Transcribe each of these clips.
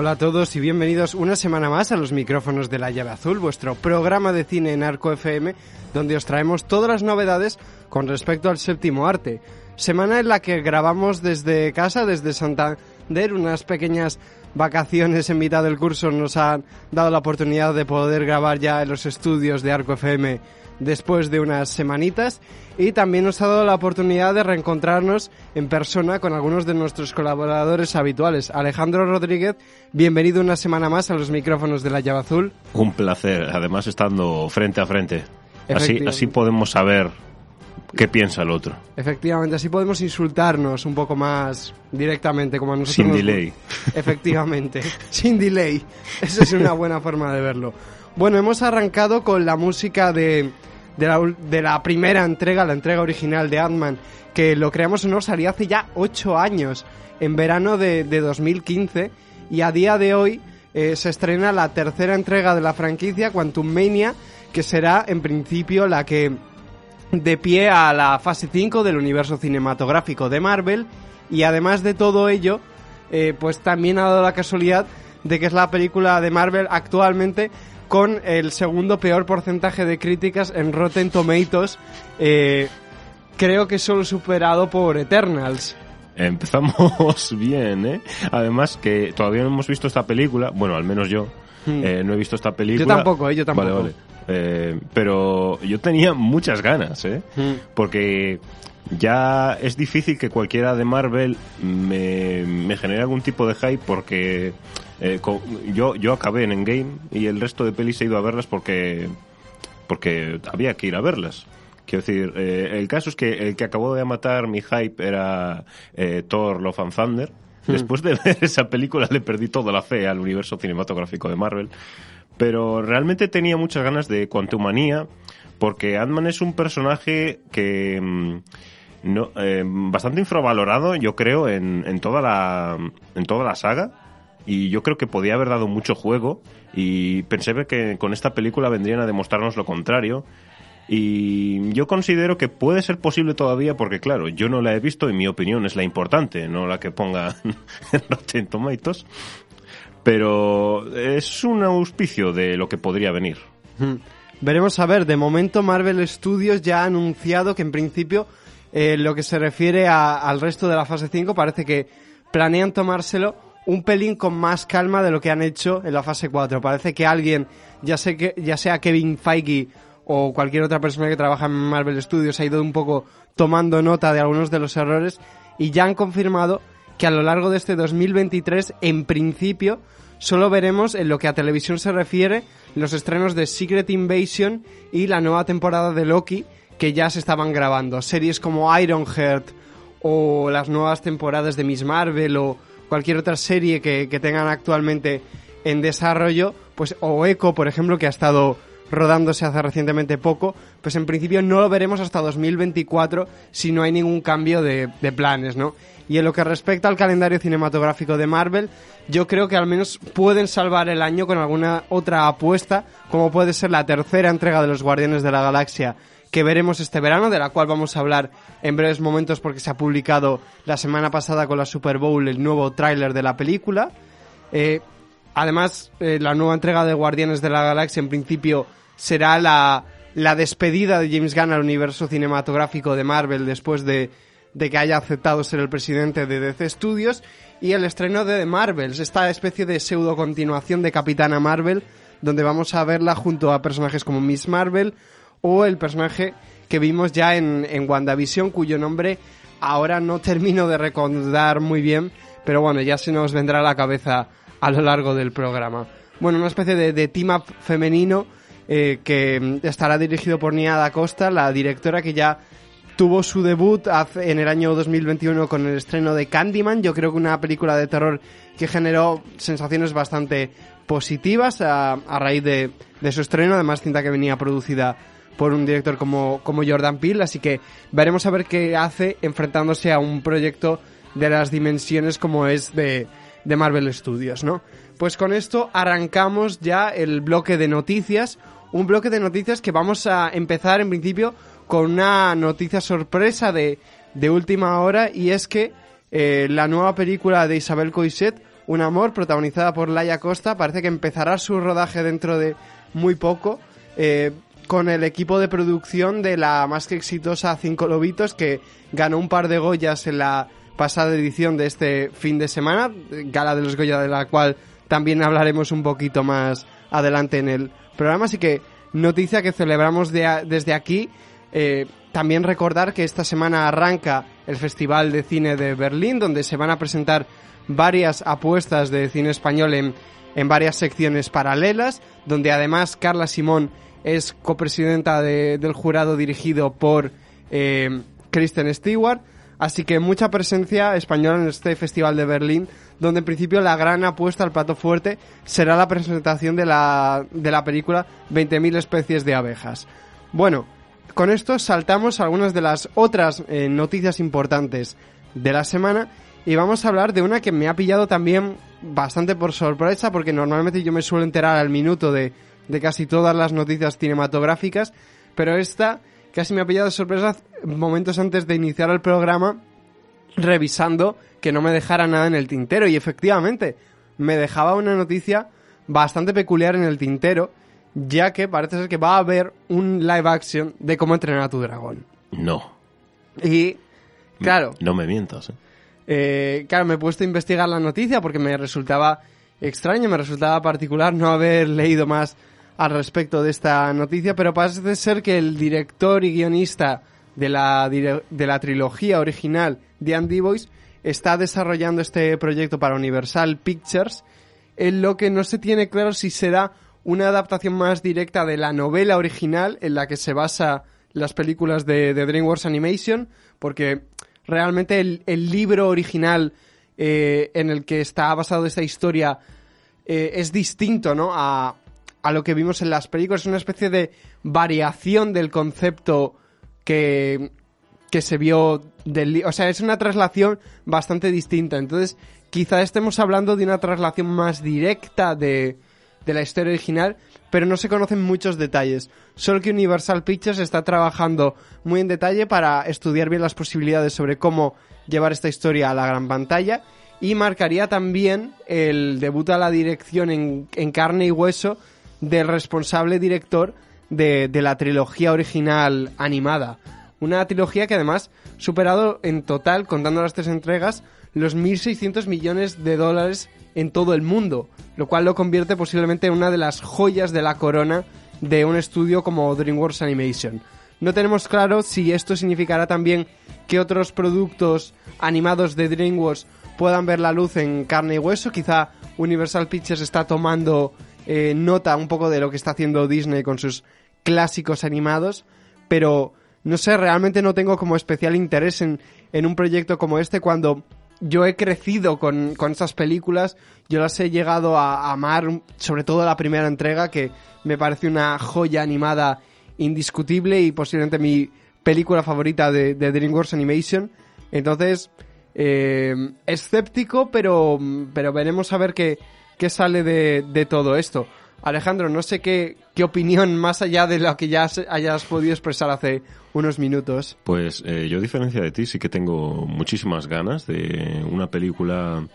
Hola a todos y bienvenidos una semana más a los micrófonos de La Llave Azul, vuestro programa de cine en Arco FM, donde os traemos todas las novedades con respecto al séptimo arte. Semana en la que grabamos desde casa, desde Santander, unas pequeñas vacaciones en mitad del curso nos han dado la oportunidad de poder grabar ya en los estudios de Arco FM después de unas semanitas y también nos ha dado la oportunidad de reencontrarnos en persona con algunos de nuestros colaboradores habituales. Alejandro Rodríguez, bienvenido una semana más a los micrófonos de la llave azul. Un placer, además estando frente a frente. Así, así podemos saber qué piensa el otro. Efectivamente, así podemos insultarnos un poco más directamente, como a nosotros. Sin delay. Efectivamente, sin delay. Esa es una buena forma de verlo. Bueno, hemos arrancado con la música de de la, primera entrega, la entrega original de Ant-Man, que lo creamos o no, salió hace ya 8 años, en verano de, 2015, y a día de hoy eh, se estrena la tercera entrega de la franquicia, Quantum Mania, que será en principio la que de pie a la fase 5 del universo cinematográfico de Marvel, y además de todo ello, eh, pues también ha dado la casualidad de que es la película de Marvel actualmente con el segundo peor porcentaje de críticas en Rotten Tomatoes. Eh, creo que solo superado por Eternals. Empezamos bien, ¿eh? Además que todavía no hemos visto esta película, bueno, al menos yo, hmm. eh, no he visto esta película. Yo tampoco, ¿eh? yo tampoco. Vale, vale. Eh, pero yo tenía muchas ganas, ¿eh? Hmm. Porque ya es difícil que cualquiera de Marvel me, me genere algún tipo de hype porque eh, yo, yo acabé en Endgame y el resto de pelis he ido a verlas porque, porque había que ir a verlas. Quiero decir, eh, el caso es que el que acabó de matar mi hype era eh, Thor Love and Thunder. Hmm. Después de ver esa película le perdí toda la fe al universo cinematográfico de Marvel. Pero realmente tenía muchas ganas de Quantumania porque Ant-Man es un personaje que... Mm, no, bastante infravalorado, yo creo, en, en, toda la, en toda la saga y yo creo que podía haber dado mucho juego y pensé que con esta película vendrían a demostrarnos lo contrario y yo considero que puede ser posible todavía porque claro, yo no la he visto y mi opinión es la importante, no la que ponga en Rotten Tomatoes, pero es un auspicio de lo que podría venir. Veremos a ver, de momento Marvel Studios ya ha anunciado que en principio eh, lo que se refiere al resto de la fase 5 parece que planean tomárselo un pelín con más calma de lo que han hecho en la fase 4. Parece que alguien, ya, sé que, ya sea Kevin Feige o cualquier otra persona que trabaja en Marvel Studios, ha ido un poco tomando nota de algunos de los errores y ya han confirmado que a lo largo de este 2023, en principio, solo veremos en lo que a televisión se refiere los estrenos de Secret Invasion y la nueva temporada de Loki que ya se estaban grabando. Series como Ironheart o las nuevas temporadas de Miss Marvel o cualquier otra serie que, tengan actualmente en desarrollo, pues o Echo, por ejemplo, que ha estado rodándose hace recientemente poco, pues en principio no lo veremos hasta 2024 si no hay ningún cambio de, de, planes, ¿no? Y en lo que respecta al calendario cinematográfico de Marvel, yo creo que al menos pueden salvar el año con alguna otra apuesta, como puede ser la tercera entrega de los Guardianes de la Galaxia que veremos este verano, de la cual vamos a hablar en breves momentos porque se ha publicado la semana pasada con la Super Bowl el nuevo tráiler de la película. Eh, además, eh, la nueva entrega de Guardianes de la Galaxia en principio será la, la despedida de James Gunn al universo cinematográfico de Marvel después de, de que haya aceptado ser el presidente de DC Studios y el estreno de The Marvels, esta especie de pseudo continuación de Capitana Marvel, donde vamos a verla junto a personajes como Miss Marvel o el personaje que vimos ya en, en WandaVision, cuyo nombre ahora no termino de recordar muy bien, pero bueno, ya se nos vendrá a la cabeza a lo largo del programa. Bueno, una especie de, de team-up femenino eh, que estará dirigido por Nia da Costa, la directora que ya tuvo su debut en el año 2021 con el estreno de Candyman. Yo creo que una película de terror que generó sensaciones bastante positivas a, a raíz de, de, su estreno. Además, cinta que venía producida por un director como, como Jordan Peele, así que veremos a ver qué hace enfrentándose a un proyecto de las dimensiones como es de, de Marvel Studios, ¿no? Pues con esto arrancamos ya el bloque de noticias, un bloque de noticias que vamos a empezar en principio con una noticia sorpresa de, de última hora y es que eh, la nueva película de Isabel Coixet, Un amor, protagonizada por Laia Costa, parece que empezará su rodaje dentro de muy poco. Eh, con el equipo de producción de la más que exitosa Cinco Lobitos, que ganó un par de Goyas en la pasada edición de este fin de semana, gala de los Goya de la cual también hablaremos un poquito más adelante en el programa, así que noticia que celebramos desde aquí. Eh, también recordar que esta semana arranca el Festival de Cine de Berlín, donde se van a presentar varias apuestas de cine español en, en varias secciones paralelas, donde además Carla Simón es copresidenta del jurado dirigido por eh, Kristen Stewart. Así que mucha presencia española en este Festival de Berlín, donde en principio la gran apuesta al plato fuerte será la presentación de la, de la película 20.000 especies de abejas. Bueno, con esto saltamos algunas de las otras eh, noticias importantes de la semana y vamos a hablar de una que me ha pillado también bastante por sorpresa porque normalmente yo me suelo enterar al minuto de, de casi todas las noticias cinematográficas, pero esta casi me ha pillado de sorpresa momentos antes de iniciar el programa revisando que no me dejara nada en el tintero y efectivamente me dejaba una noticia bastante peculiar en el tintero ya que parece ser que va a haber un live action de cómo entrenar a tu dragón. No. Y claro. No me mientas. ¿eh? Eh, claro, me he puesto a investigar la noticia porque me resultaba extraño, me resultaba particular no haber leído más al respecto de esta noticia, pero parece ser que el director y guionista de la, de la trilogía original de Andy Boys está desarrollando este proyecto para Universal Pictures, en lo que no se tiene claro si será una adaptación más directa de la novela original en la que se basa las películas de, DreamWorks Animation, porque realmente el, libro original eh, en el que está basado esta historia eh, es distinto, ¿no? A, a lo que vimos en las películas. Es una especie de variación del concepto que, que se vio del... O sea, es una traslación bastante distinta. Entonces, quizá estemos hablando de una traslación más directa de, de la historia original, pero no se conocen muchos detalles. Solo que Universal Pictures está trabajando muy en detalle para estudiar bien las posibilidades sobre cómo llevar esta historia a la gran pantalla y marcaría también el debut a la dirección en, en carne y hueso del responsable director de, de, la trilogía original animada. Una trilogía que además superado en total, contando las tres entregas, los 1.600 millones de dólares en todo el mundo, lo cual lo convierte posiblemente en una de las joyas de la corona de un estudio como DreamWorks Animation. No tenemos claro si esto significará también que otros productos animados de DreamWorks puedan ver la luz en carne y hueso. Quizá Universal Pictures está tomando eh, nota un poco de lo que está haciendo Disney con sus clásicos animados, pero no sé, realmente no tengo como especial interés en, en un proyecto como este cuando yo he crecido con, con estas películas, yo las he llegado a, amar, sobre todo la primera entrega, que me parece una joya animada indiscutible y posiblemente mi película favorita de, DreamWorks Animation. Entonces, eh, escéptico, pero, pero veremos a ver qué, qué sale de, de todo esto. Alejandro, no sé qué, qué opinión más allá de lo que ya hayas podido expresar hace unos minutos. Pues eh, yo, a diferencia de ti, sí que tengo muchísimas ganas de una película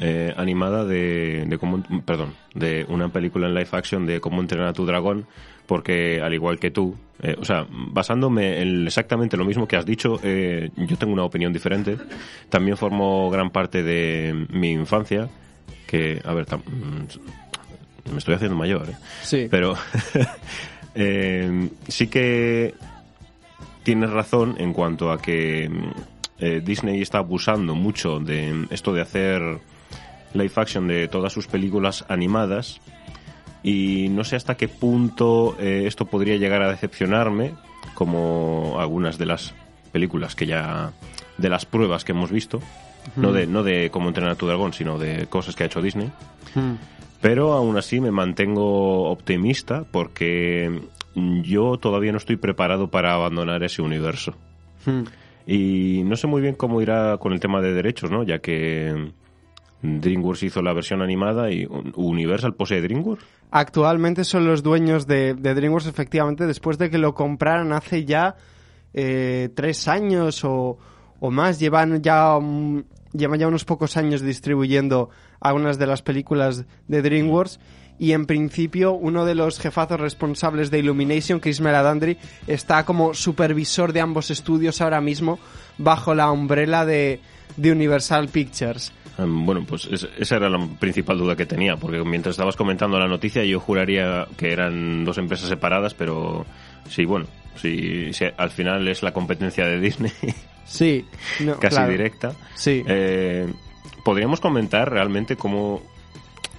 eh, animada de, de cómo, perdón, de una película en live action de cómo entrenar a tu dragón, porque al igual que tú, eh, o sea, basándome en exactamente lo mismo que has dicho, yo tengo una opinión diferente. También formo gran parte de mi infancia, que, a ver, me estoy haciendo mayor, ¿eh? Sí. Pero eh, sí que tienes razón en cuanto a que eh, Disney está abusando mucho de esto de hacer live action de todas sus películas animadas y no sé hasta qué punto eh, esto podría llegar a decepcionarme como algunas de las películas que ya de las pruebas que hemos visto no de no de cómo entrenar a tu dragón sino de cosas que ha hecho Disney pero aún así me mantengo optimista porque yo todavía no estoy preparado para abandonar ese universo. Y no sé muy bien cómo irá con el tema de derechos, ¿no? Ya que DreamWorks hizo la versión animada y Universal posee DreamWorks. Actualmente son los dueños de, DreamWorks, efectivamente, después de que lo compraran hace ya eh, tres años o, más. Llevan ya lleva ya unos pocos años distribuyendo algunas de las películas de DreamWorks y en principio uno de los jefazos responsables de Illumination, Chris Meladandri, está como supervisor de ambos estudios ahora mismo bajo la umbrella de, de Universal Pictures. Em, bueno, pues esa era la principal duda que tenía, porque mientras estabas comentando la noticia yo juraría que eran dos empresas separadas, pero sí, bueno, sí, al final es la competencia de Disney. Sí, casi directa. Sí. Eh, Podríamos comentar realmente cómo,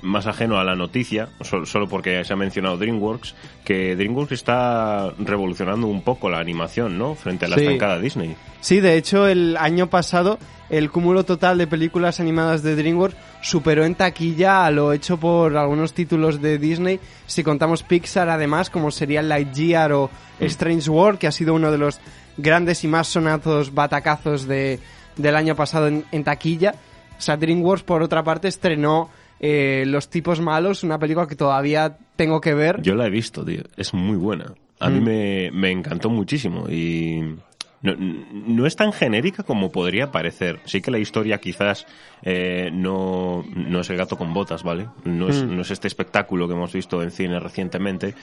más ajeno a la noticia, solo porque se ha mencionado DreamWorks, que DreamWorks está revolucionando un poco la animación, ¿no? Frente a la estancada Disney. Sí, de hecho, el año pasado el cúmulo total de películas animadas de DreamWorks superó en taquilla a lo hecho por algunos títulos de Disney. Si contamos Pixar, además, como sería Lightyear o mm. Strange World, que ha sido uno de los grandes y más sonados batacazos de, del año pasado en, en taquilla. O sea, DreamWorks, por otra parte, estrenó eh, Los tipos malos, una película que todavía tengo que ver. Yo la he visto, tío. Es muy buena. A mí mm. me, encantó muchísimo y no, es tan genérica como podría parecer. Sí que la historia quizás eh, no, no es el gato con botas, ¿vale? No es, mm. no es este espectáculo que hemos visto en cine recientemente,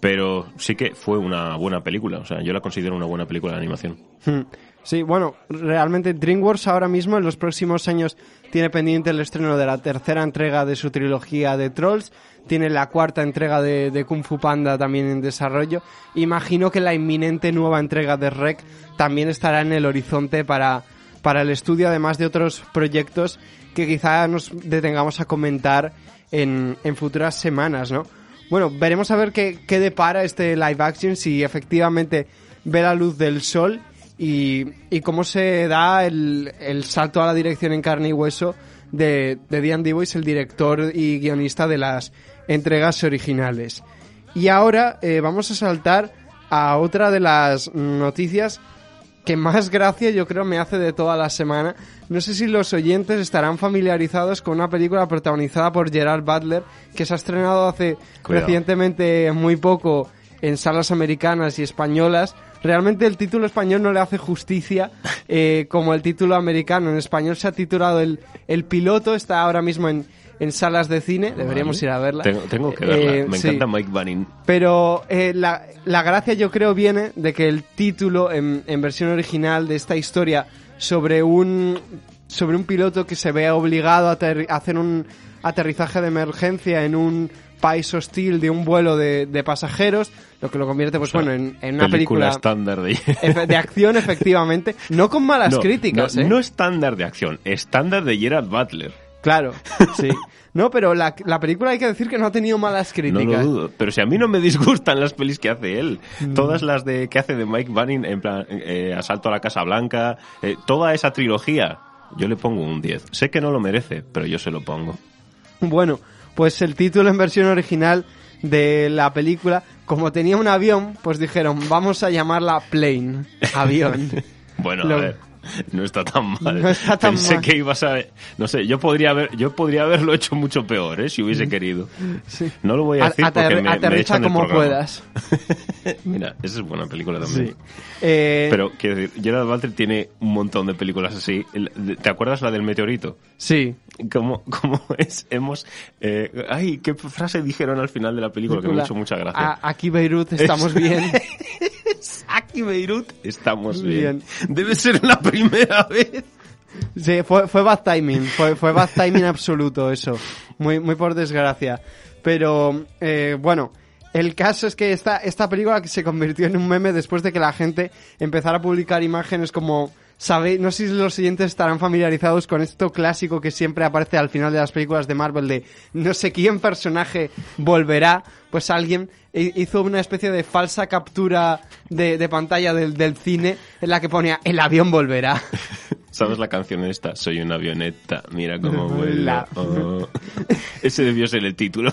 pero sí que fue una buena película. O sea, yo la considero una buena película de animación. Mm. Sí, bueno, realmente DreamWorks ahora mismo en los próximos años tiene pendiente el estreno de la tercera entrega de su trilogía de Trolls, tiene la cuarta entrega de, Kung Fu Panda también en desarrollo. Imagino que la inminente nueva entrega de Rec también estará en el horizonte para, para el estudio, además de otros proyectos que quizá nos detengamos a comentar en, en futuras semanas, ¿no? Bueno, veremos a ver qué, qué depara este live action, si efectivamente ve la luz del sol y, y cómo se da el, el, salto a la dirección en carne y hueso de, de Diane Dibois, el director y guionista de las entregas originales. Y ahora eh, vamos a saltar a otra de las noticias que más gracia yo creo me hace de toda la semana. No sé si los oyentes estarán familiarizados con una película protagonizada por Gerard Butler que se ha estrenado hace recientemente muy poco en salas americanas y españolas realmente el título español no le hace justicia eh, como el título americano. En español se ha titulado el, el piloto, está ahora mismo en, en salas de cine, deberíamos ir a verla. Tengo, que verla, eh, me encanta Mike Bunning. Pero eh, la, la, gracia yo creo viene de que el título en, en versión original de esta historia sobre un, sobre un piloto que se ve obligado a, a hacer un aterrizaje de emergencia en un país hostil de un vuelo de, pasajeros, lo que lo convierte, pues bueno, en, una película, estándar de... de acción, efectivamente, no con malas críticas, no, ¿eh? No estándar de acción, estándar de Gerard Butler. Claro, sí. No, pero la, película hay que decir que no ha tenido malas críticas. No lo dudo. Pero si a mí no me disgustan las pelis que hace él, mm. todas las de que hace de Mike Bunning, en plan eh, Asalto a la Casa Blanca, eh, toda esa trilogía, yo le pongo un 10. Sé que no lo merece, pero yo se lo pongo. Bueno, pues el título en versión original de la película, como tenía un avión, pues dijeron, vamos a llamarla Plane, avión. bueno, a ver. No está tan mal. No está tan Pensé que ibas a... No sé, yo podría haber, yo podría haberlo hecho mucho peor, ¿eh? Si hubiese querido. No lo voy a decir porque me, aterriza como puedas. Mira, esa es buena película también. Eh, Pero, quiero decir, Gerard Butler tiene un montón de películas así. ¿Te acuerdas la del meteorito? Sí. ¿Cómo, cómo es? Hemos... Eh, ay, ¿qué frase dijeron al final de la película? Que me ha hecho mucha gracia. aquí Beirut estamos bien. aquí Beirut estamos bien. Debe ser la primera vez. Sí, fue, fue bad timing, fue, fue bad timing absoluto eso. Muy, muy por desgracia. Pero, eh, bueno, el caso es que esta, esta película se convirtió en un meme después de que la gente empezara a publicar imágenes como ¿Sabéis? No sé si los siguientes estarán familiarizados con esto clásico que siempre aparece al final de las películas de Marvel de no sé quién personaje volverá. Pues alguien hizo una especie de falsa captura de, pantalla del, cine en la que ponía el avión volverá. ¿Sabes la canción esta? Soy una avioneta, mira cómo vuela. Oh. Ese debió ser el título.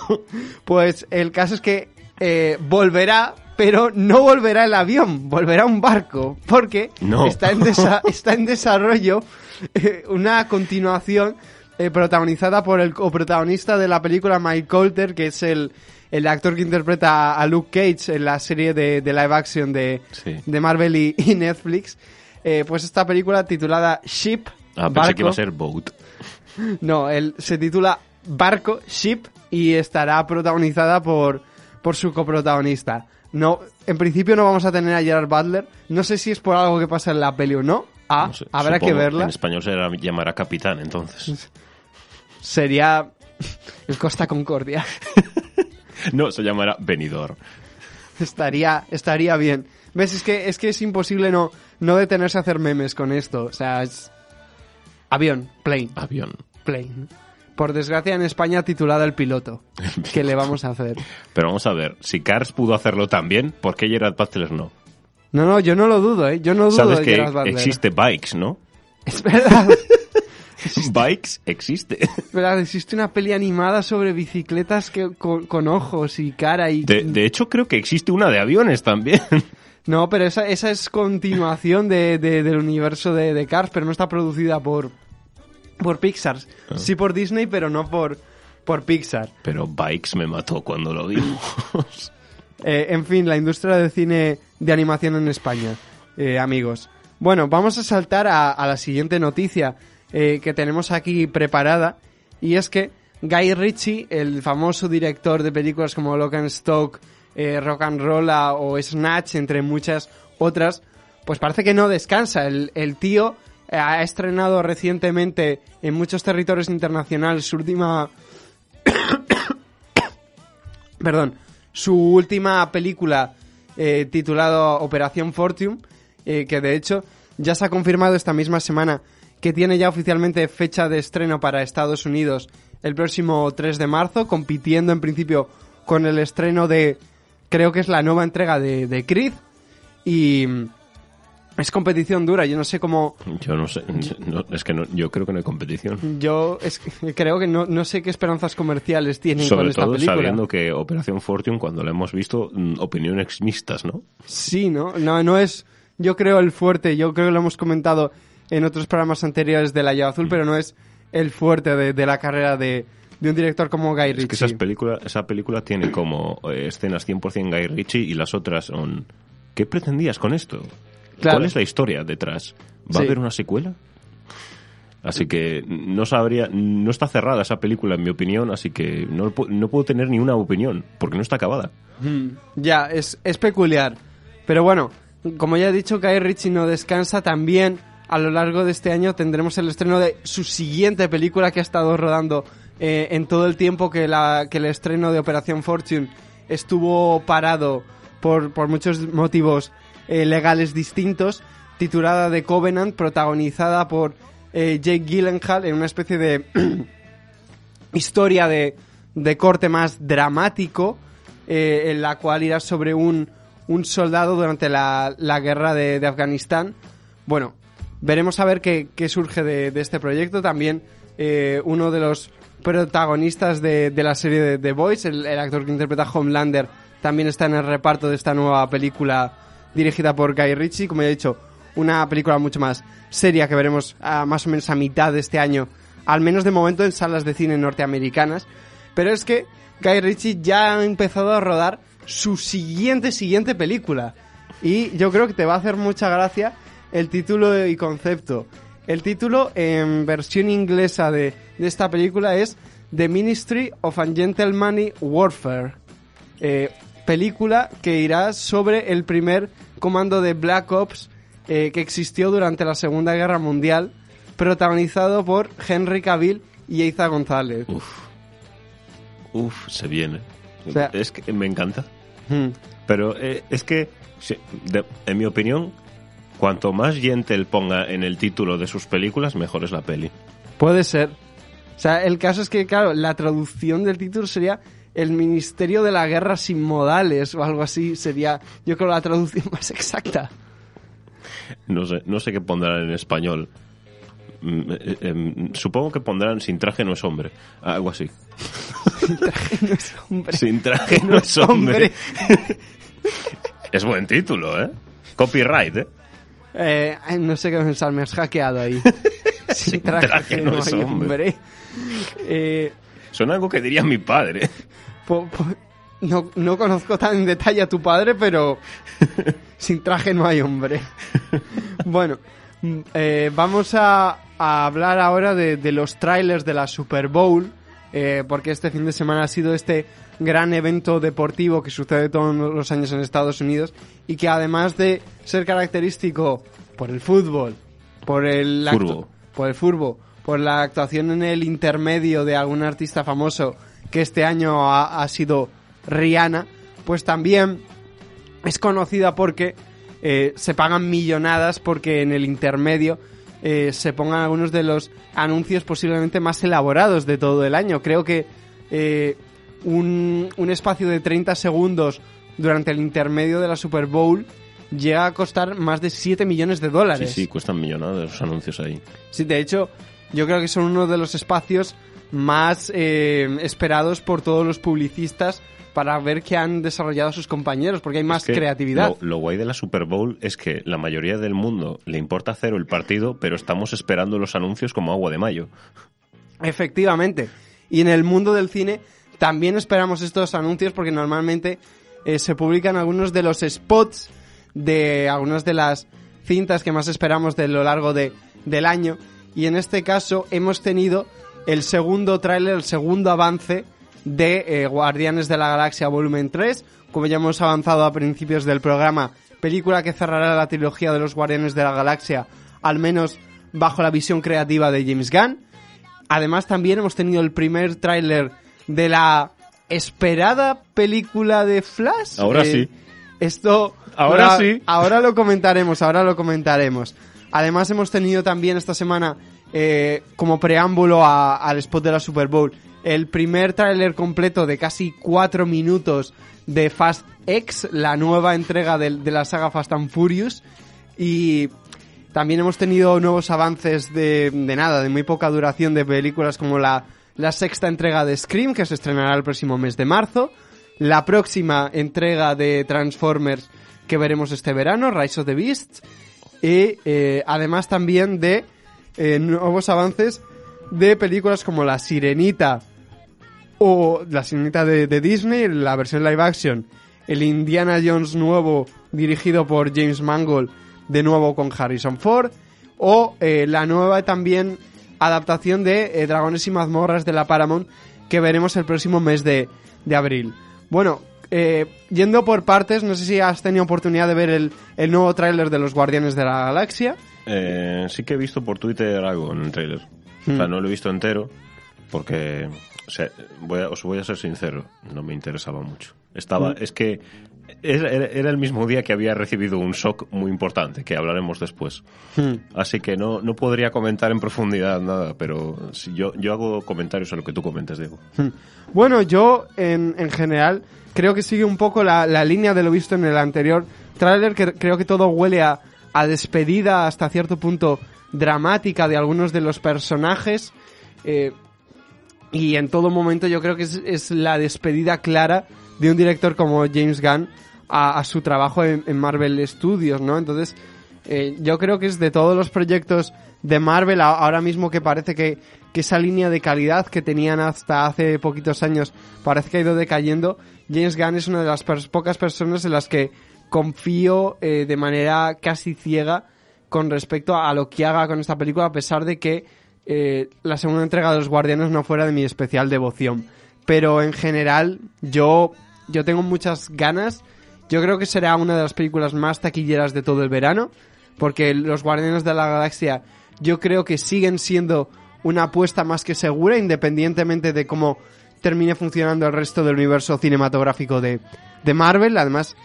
Pues el caso es que eh, volverá, pero no volverá el avión, volverá un barco, porque está, en está en desarrollo eh, una continuación eh, protagonizada por el coprotagonista de la película Mike Colter, que es el, el actor que interpreta a Luke Cage en la serie de, live action de, de Marvel y, Netflix. pues esta película titulada Ship Ah, pensé Barco. que iba a ser Boat. No, él se titula Barco, Ship, y estará protagonizada por, por su coprotagonista. No, en principio no vamos a tener a Gerard Butler. No sé si es por algo que pasa en la peli o no. Ah, No sé, habrá que verla. En español se la llamará Capitán, entonces. Sería el Costa Concordia. No, se llamará Benidorm. estaría, estaría bien. ¿Ves? Es que es, que es imposible no, no detenerse a hacer memes con esto. O sea, es... Avión, plane, Avión. plane. Por desgracia en España titulada El Piloto. ¿Qué le vamos a hacer? Pero vamos a ver, si Cars pudo hacerlo también, ¿por qué Gerard Butler no? No, no, yo no lo dudo, ¿eh? Yo no dudo Sabes de que Gerard Butler. existe Bikes, ¿no? Es verdad. Bikes existe. Verdad, existe una peli animada sobre bicicletas que, con, con ojos y cara y... De, de hecho, creo que existe una de aviones también. No, pero esa, esa es continuación de, de- del universo de, de Cars, pero no está producida por, por Pixar. Ah. Sí por Disney, pero no por, por Pixar. Pero Bikes me mató cuando lo vimos. Eh, en fin, la industria de cine de animación en España, eh, amigos. Bueno, vamos a saltar a, a la siguiente noticia eh, que tenemos aquí preparada. Y es que Guy Ritchie, el famoso director de películas como Lock and Stock, eh, Rock and Roll o Snatch, entre muchas otras, pues parece que no descansa. El, el tío ha estrenado recientemente en muchos territorios internacionales su última perdón, su última película eh, titulada Operación Fortune, eh, que de hecho ya se ha confirmado esta misma semana que tiene ya oficialmente fecha de estreno para Estados Unidos el próximo 3 de marzo, compitiendo en principio con el estreno de, creo que es la nueva entrega de, de y es competición dura, yo no sé cómo, Yo no sé, no, es que no, yo creo que no hay competición. yo es que creo que no, no sé qué esperanzas comerciales tienen con Sobre esta todo película. sabiendo que Operación Fortune, cuando la hemos visto, mm, opiniones mixtas, ¿no? Sí, ¿no? No, no es, yo creo, el fuerte, yo creo que lo hemos comentado en otros programas anteriores de La Llave Mm. Azul, pero no es el fuerte de, de la carrera de, de un director como Guy Es que Ritchie. esas películas, esa película tiene como eh, escenas 100% Guy Ritchie y las otras son... ¿Qué pretendías con esto? Claro. ¿Cuál es la historia detrás? ¿Va Sí. a haber una secuela? Así que no sabría, no está cerrada esa película en mi opinión, así que no, no puedo tener ni una opinión, porque no está acabada. Mm, Ya, es, es peculiar. Pero bueno, como ya he dicho, Guy Ritchie no descansa. También a lo largo de este año tendremos el estreno de su siguiente película que ha estado rodando eh, en todo el tiempo que, la, que el estreno de Operación Fortune estuvo parado por, por muchos motivos eh, legales distintos, titulada The Covenant, protagonizada por eh, Jake Gyllenhaal en una especie de historia de, de corte más dramático, eh, en la cual irá sobre un, un soldado durante la, la guerra de, de Afganistán. Bueno, veremos a ver qué, qué surge de, de este proyecto. También uno de los protagonistas de, la serie de The Voice, el, actor que interpreta Homelander, también está en el reparto de esta nueva película dirigida por Guy Ritchie. Como ya he dicho, una película mucho más seria que veremos a, más o menos a mitad de este año, al menos de momento en salas de cine norteamericanas. Pero es que Guy Ritchie ya ha empezado a rodar su siguiente, siguiente película. Y yo creo que te va a hacer mucha gracia el título y concepto. El título en versión inglesa de, de esta película es The Ministry of Ungentlemanly Warfare. Eh, película que irá sobre el primer comando de Black Ops eh, que existió durante la Segunda Guerra Mundial, protagonizado por Henry Cavill y Eiza González. Uf. Uf, se viene. O sea- es que me encanta. Hmm. Pero eh, es que, en mi opinión, cuanto más gente él ponga en el título de sus películas, mejor es la peli. Puede ser. O sea, el caso es que, claro, la traducción del título sería El Ministerio de la Guerra sin modales o algo así. Sería, yo creo, la traducción más exacta. No sé, no sé qué pondrán en español. Mm, eh, em, supongo que pondrán sin traje no es hombre. Algo así. No es hombre. Sin traje no es hombre. es buen título, ¿eh? Copyright, ¿eh? Eh, no sé qué pensar, me has hackeado ahí. Sin Sin traje, traje no es hombre. hombre. Eh, Suena algo que diría mi padre. po- po- no, no conozco tan en detalle a tu padre, pero sin traje no hay hombre. Bueno, mm, eh, vamos a, a hablar ahora de, de los trailers de la Super Bowl, eh, porque este fin de semana ha sido este gran evento deportivo que sucede todos los años en Estados Unidos y que además de ser característico por el fútbol, por el Furbo. por el furbo, por la actuación en el intermedio de algún artista famoso que este año ha, ha sido Rihanna, pues también es conocida porque eh, se pagan millonadas porque en el intermedio eh, se pongan algunos de los anuncios posiblemente más elaborados de todo el año. Creo que eh, un, un espacio de 30 segundos durante el intermedio de la Super Bowl llega a costar más de 7 millones de Sí, dólares. sí, cuestan millonadas los anuncios ahí. Sí, de hecho, yo creo que son uno de los espacios más eh, esperados por todos los publicistas para ver qué han desarrollado sus compañeros, porque hay más Es que creatividad. Lo, lo guay de la Super Bowl es que la mayoría del mundo le importa cero el partido, pero estamos esperando los anuncios como agua de mayo. Efectivamente. Y en el mundo del cine también esperamos estos anuncios porque normalmente eh, se publican algunos de los spots de algunas de las cintas que más esperamos de lo largo de, del año. Y en este caso hemos tenido el segundo tráiler, el segundo avance de eh, Guardianes de la Galaxia Volumen 3. Como ya hemos avanzado a principios del programa, película que cerrará la trilogía de los Guardianes de la Galaxia, al menos bajo la visión creativa de James Gunn. Además, también hemos tenido el primer tráiler de la esperada película de Flash. Ahora Eh, sí. Esto. Ahora ahora- sí. Ahora lo comentaremos, ahora lo comentaremos. Además, hemos tenido también esta semana, eh, como preámbulo al spot de la Super Bowl, el primer tráiler completo de casi cuatro minutos de Fast X, la nueva entrega de la saga Fast and Furious. Y también hemos tenido nuevos avances de, de nada, de muy poca duración de películas como la, la sexta entrega de Scream, que se estrenará el próximo mes de marzo. La próxima entrega de Transformers que veremos este verano, Rise of the Beasts. Y eh, además también de eh, nuevos avances de películas como La Sirenita o La Sirenita de, Disney, la versión live action, el Indiana Jones nuevo dirigido por James Mangold, de nuevo con Harrison Ford, o eh, la nueva también adaptación de Dragones y mazmorras de la Paramount que veremos el próximo mes de, de abril. Bueno, eh, yendo por partes, no sé si has tenido oportunidad de ver el, el nuevo tráiler de los Guardianes de la Galaxia. Eh, sí que he visto por Twitter algo en el trailer. O sea, Hmm. no lo he visto entero porque, o sea, voy a- os voy a ser sincero, no me interesaba mucho. Estaba, es que era, el mismo día que había recibido un shock muy importante, que hablaremos después. Así que no, no podría comentar en profundidad nada, pero si yo, yo hago comentarios a lo que tú comentes, Diego. Bueno, yo en, en general creo que sigue un poco la, la línea de lo visto en el anterior tráiler, que creo que todo huele a, a despedida hasta cierto punto dramática de algunos de los personajes. eh, y en todo momento yo creo que es, es la despedida clara de un director como James Gunn a, a su trabajo en, Marvel Studios, ¿no? Entonces, eh, yo creo que es de todos los proyectos de Marvel ahora mismo que parece que, que esa línea de calidad que tenían hasta hace poquitos años parece que ha ido decayendo. James Gunn es una de las pocas personas en las que confío eh, de manera casi ciega con respecto a lo que haga con esta película, a pesar de que eh, la segunda entrega de los Guardianes no fuera de mi especial devoción. Pero en general, yo, yo tengo muchas ganas. Yo creo que será una de las películas más taquilleras de todo el verano, porque los Guardianes de la Galaxia yo creo que siguen siendo una apuesta más que segura, independientemente de cómo termine funcionando el resto del universo cinematográfico de, de Marvel. Además,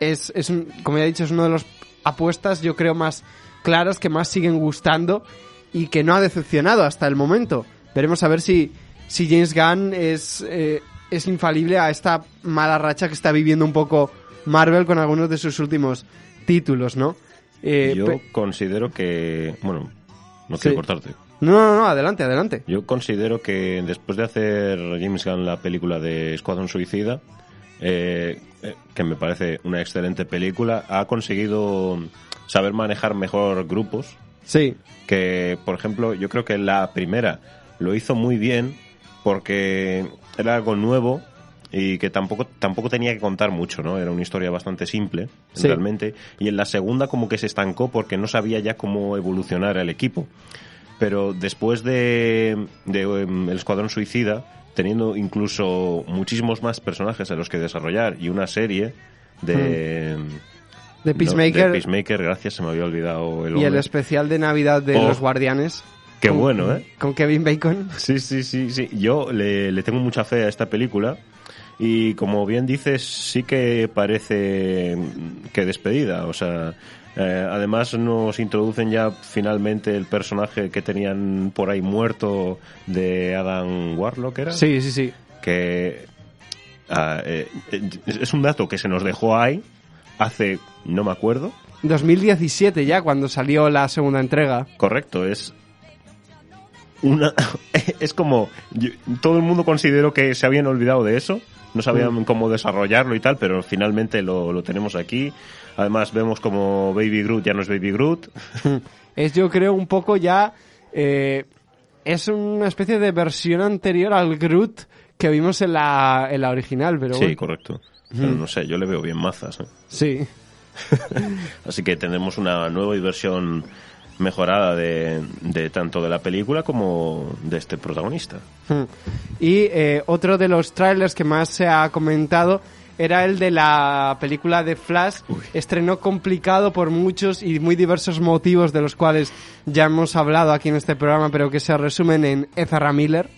es, es un- como ya he dicho, es una de las apuestas, yo creo, más claras que más siguen gustando y que no ha decepcionado hasta el momento. Veremos a ver si, si James Gunn es, eh, es infalible a esta mala racha que está viviendo un poco Marvel con algunos de sus últimos títulos, ¿no? Eh, yo considero que, bueno, no Sí. quiero cortarte. No, no, no, adelante, adelante. Yo considero que después de hacer James Gunn la película de Escuadrón Suicida, eh, eh, que me parece una excelente película, ha conseguido saber manejar mejor grupos. Sí, Que, por ejemplo, yo creo que la primera lo hizo muy bien porque era algo nuevo y que tampoco tampoco tenía que contar mucho, ¿no? Era una historia bastante simple, Sí. realmente. Y en la segunda como que se estancó porque no sabía ya cómo evolucionar el equipo. Pero después de, de em, El Escuadrón Suicida, teniendo incluso muchísimos más personajes a los que desarrollar y una serie de... De no, Peacemaker de Peacemaker, gracias, se me había olvidado el y el especial de Navidad de Oh. los Guardianes. Qué con- bueno, ¿eh? Con Kevin Bacon. Sí, sí, sí, sí. Yo le, le tengo mucha fe a esta película y como bien dices, sí que parece que despedida. O sea, eh, además nos introducen ya finalmente el personaje que tenían por ahí muerto de Adam Warlock, ¿era? Sí, sí, sí. Que ah, eh, eh, es un dato que se nos dejó ahí hace, no me acuerdo, 2017 ya, cuando salió la segunda entrega. Correcto, es una es como yo- todo el mundo consideró que se habían olvidado de eso, no sabían cómo desarrollarlo y tal, pero finalmente lo, lo tenemos aquí. Además vemos como Baby Groot ya no es Baby Groot. Es yo creo un poco ya... eh, es una especie de versión anterior al Groot que vimos en la, en la original, pero sí, bueno. correcto. Pero no sé, yo le veo bien mazas. ¿eh? Sí. Así que tendremos una nueva versión mejorada de, de tanto de la película como de este protagonista. Hmm. Y eh, otro de los trailers que más se ha comentado era el de la película de Flash, estreno complicado por muchos y muy diversos motivos de los cuales ya hemos hablado aquí en este programa, pero que se resumen en Ezra Miller.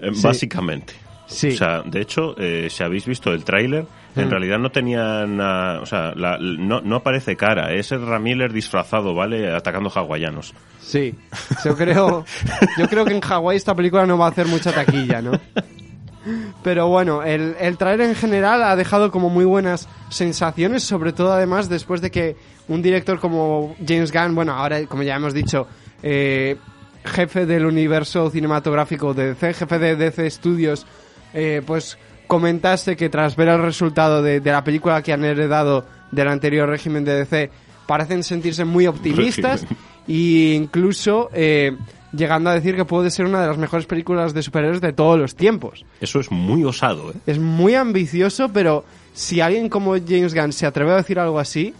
Eh, Sí. Básicamente. Sí. O sea, de hecho, eh, si habéis visto el tráiler, en Mm. realidad no tenían... o sea, la- no, no aparece cara. Es el Ramiller disfrazado, ¿vale? Atacando hawaianos. Sí, yo creo, yo creo que en Hawái esta película no va a hacer mucha taquilla, ¿no? Pero bueno, el, el trailer en general ha dejado como muy buenas sensaciones, sobre todo además después de que un director como James Gunn, bueno, ahora como ya hemos dicho, eh, jefe del universo cinematográfico de DC, jefe de DC Studios, eh, pues comentaste que tras ver el resultado de, de la película que han heredado del anterior régimen de DC, parecen sentirse muy optimistas y incluso eh, llegando a decir que puede ser una de las mejores películas de superhéroes de todos los tiempos. Eso es muy osado, ¿eh? Es muy ambicioso, pero si alguien como James Gunn se atreve a decir algo así,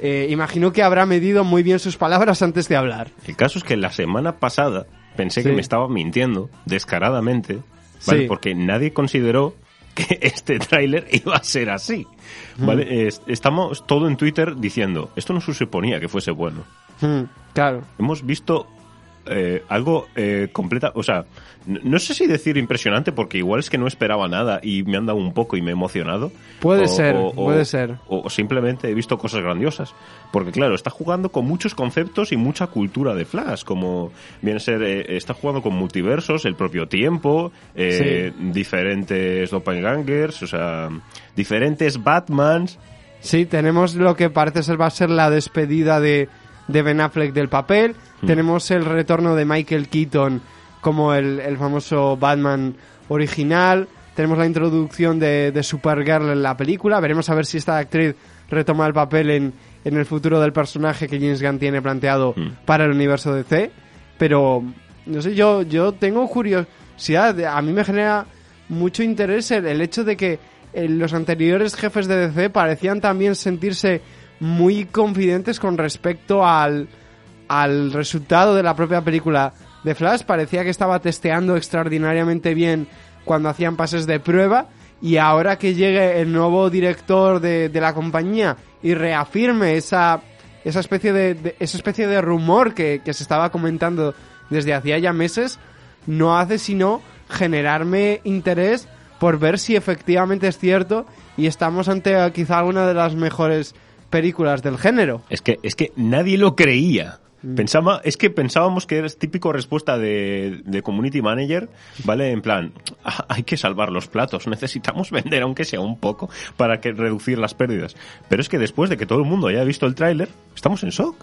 eh, imagino que habrá medido muy bien sus palabras antes de hablar. El caso es que la semana pasada pensé que me estaba mintiendo descaradamente, ¿vale? Sí. Porque nadie consideró que este tráiler iba a ser así, ¿vale? Es- estamos todo en Twitter diciendo, esto no se suponía que fuese bueno. Hmm, claro. hemos visto eh, algo eh, completa, o sea, no sé si decir impresionante porque igual es que no esperaba nada y me han dado un poco y me he emocionado. Puede ser, puede ser. O, o simplemente he visto cosas grandiosas. Porque claro, está jugando con muchos conceptos y mucha cultura de Flash, como viene a ser, eh, está jugando con multiversos, el propio tiempo, eh, diferentes doppelgangers, o sea, diferentes Batmans. Sí, tenemos lo que parece ser va a ser la despedida de, de Ben Affleck del papel. Tenemos el retorno de Michael Keaton como el, el famoso Batman original. Tenemos la introducción de, de Supergirl en la película. Veremos a ver si esta actriz retoma el papel en, en el futuro del personaje que James Gunn tiene planteado Mm. para el universo DC. Pero, no sé, yo, yo tengo curiosidad. A mí me genera mucho interés el, el hecho de que eh, los anteriores jefes de DC parecían también sentirse muy confidentes con respecto al, al resultado de la propia película de Flash. Parecía que estaba testeando extraordinariamente bien cuando hacían pases de prueba. Y ahora que llegue el nuevo director de, de la compañía y reafirme esa, esa, especie, de, de- esa especie de rumor que, que se estaba comentando desde hacía ya meses, no hace sino generarme interés por ver si efectivamente es cierto y estamos ante quizá alguna de las mejores películas del género. Es que, es que nadie lo creía. Mm. Pensaba, es que pensábamos que era típico respuesta de, de community manager, ¿vale? En plan, "Ah, hay que salvar los platos, necesitamos vender aunque sea un poco para que reducir las pérdidas. Pero es que después de que todo el mundo haya visto el tráiler, estamos en shock.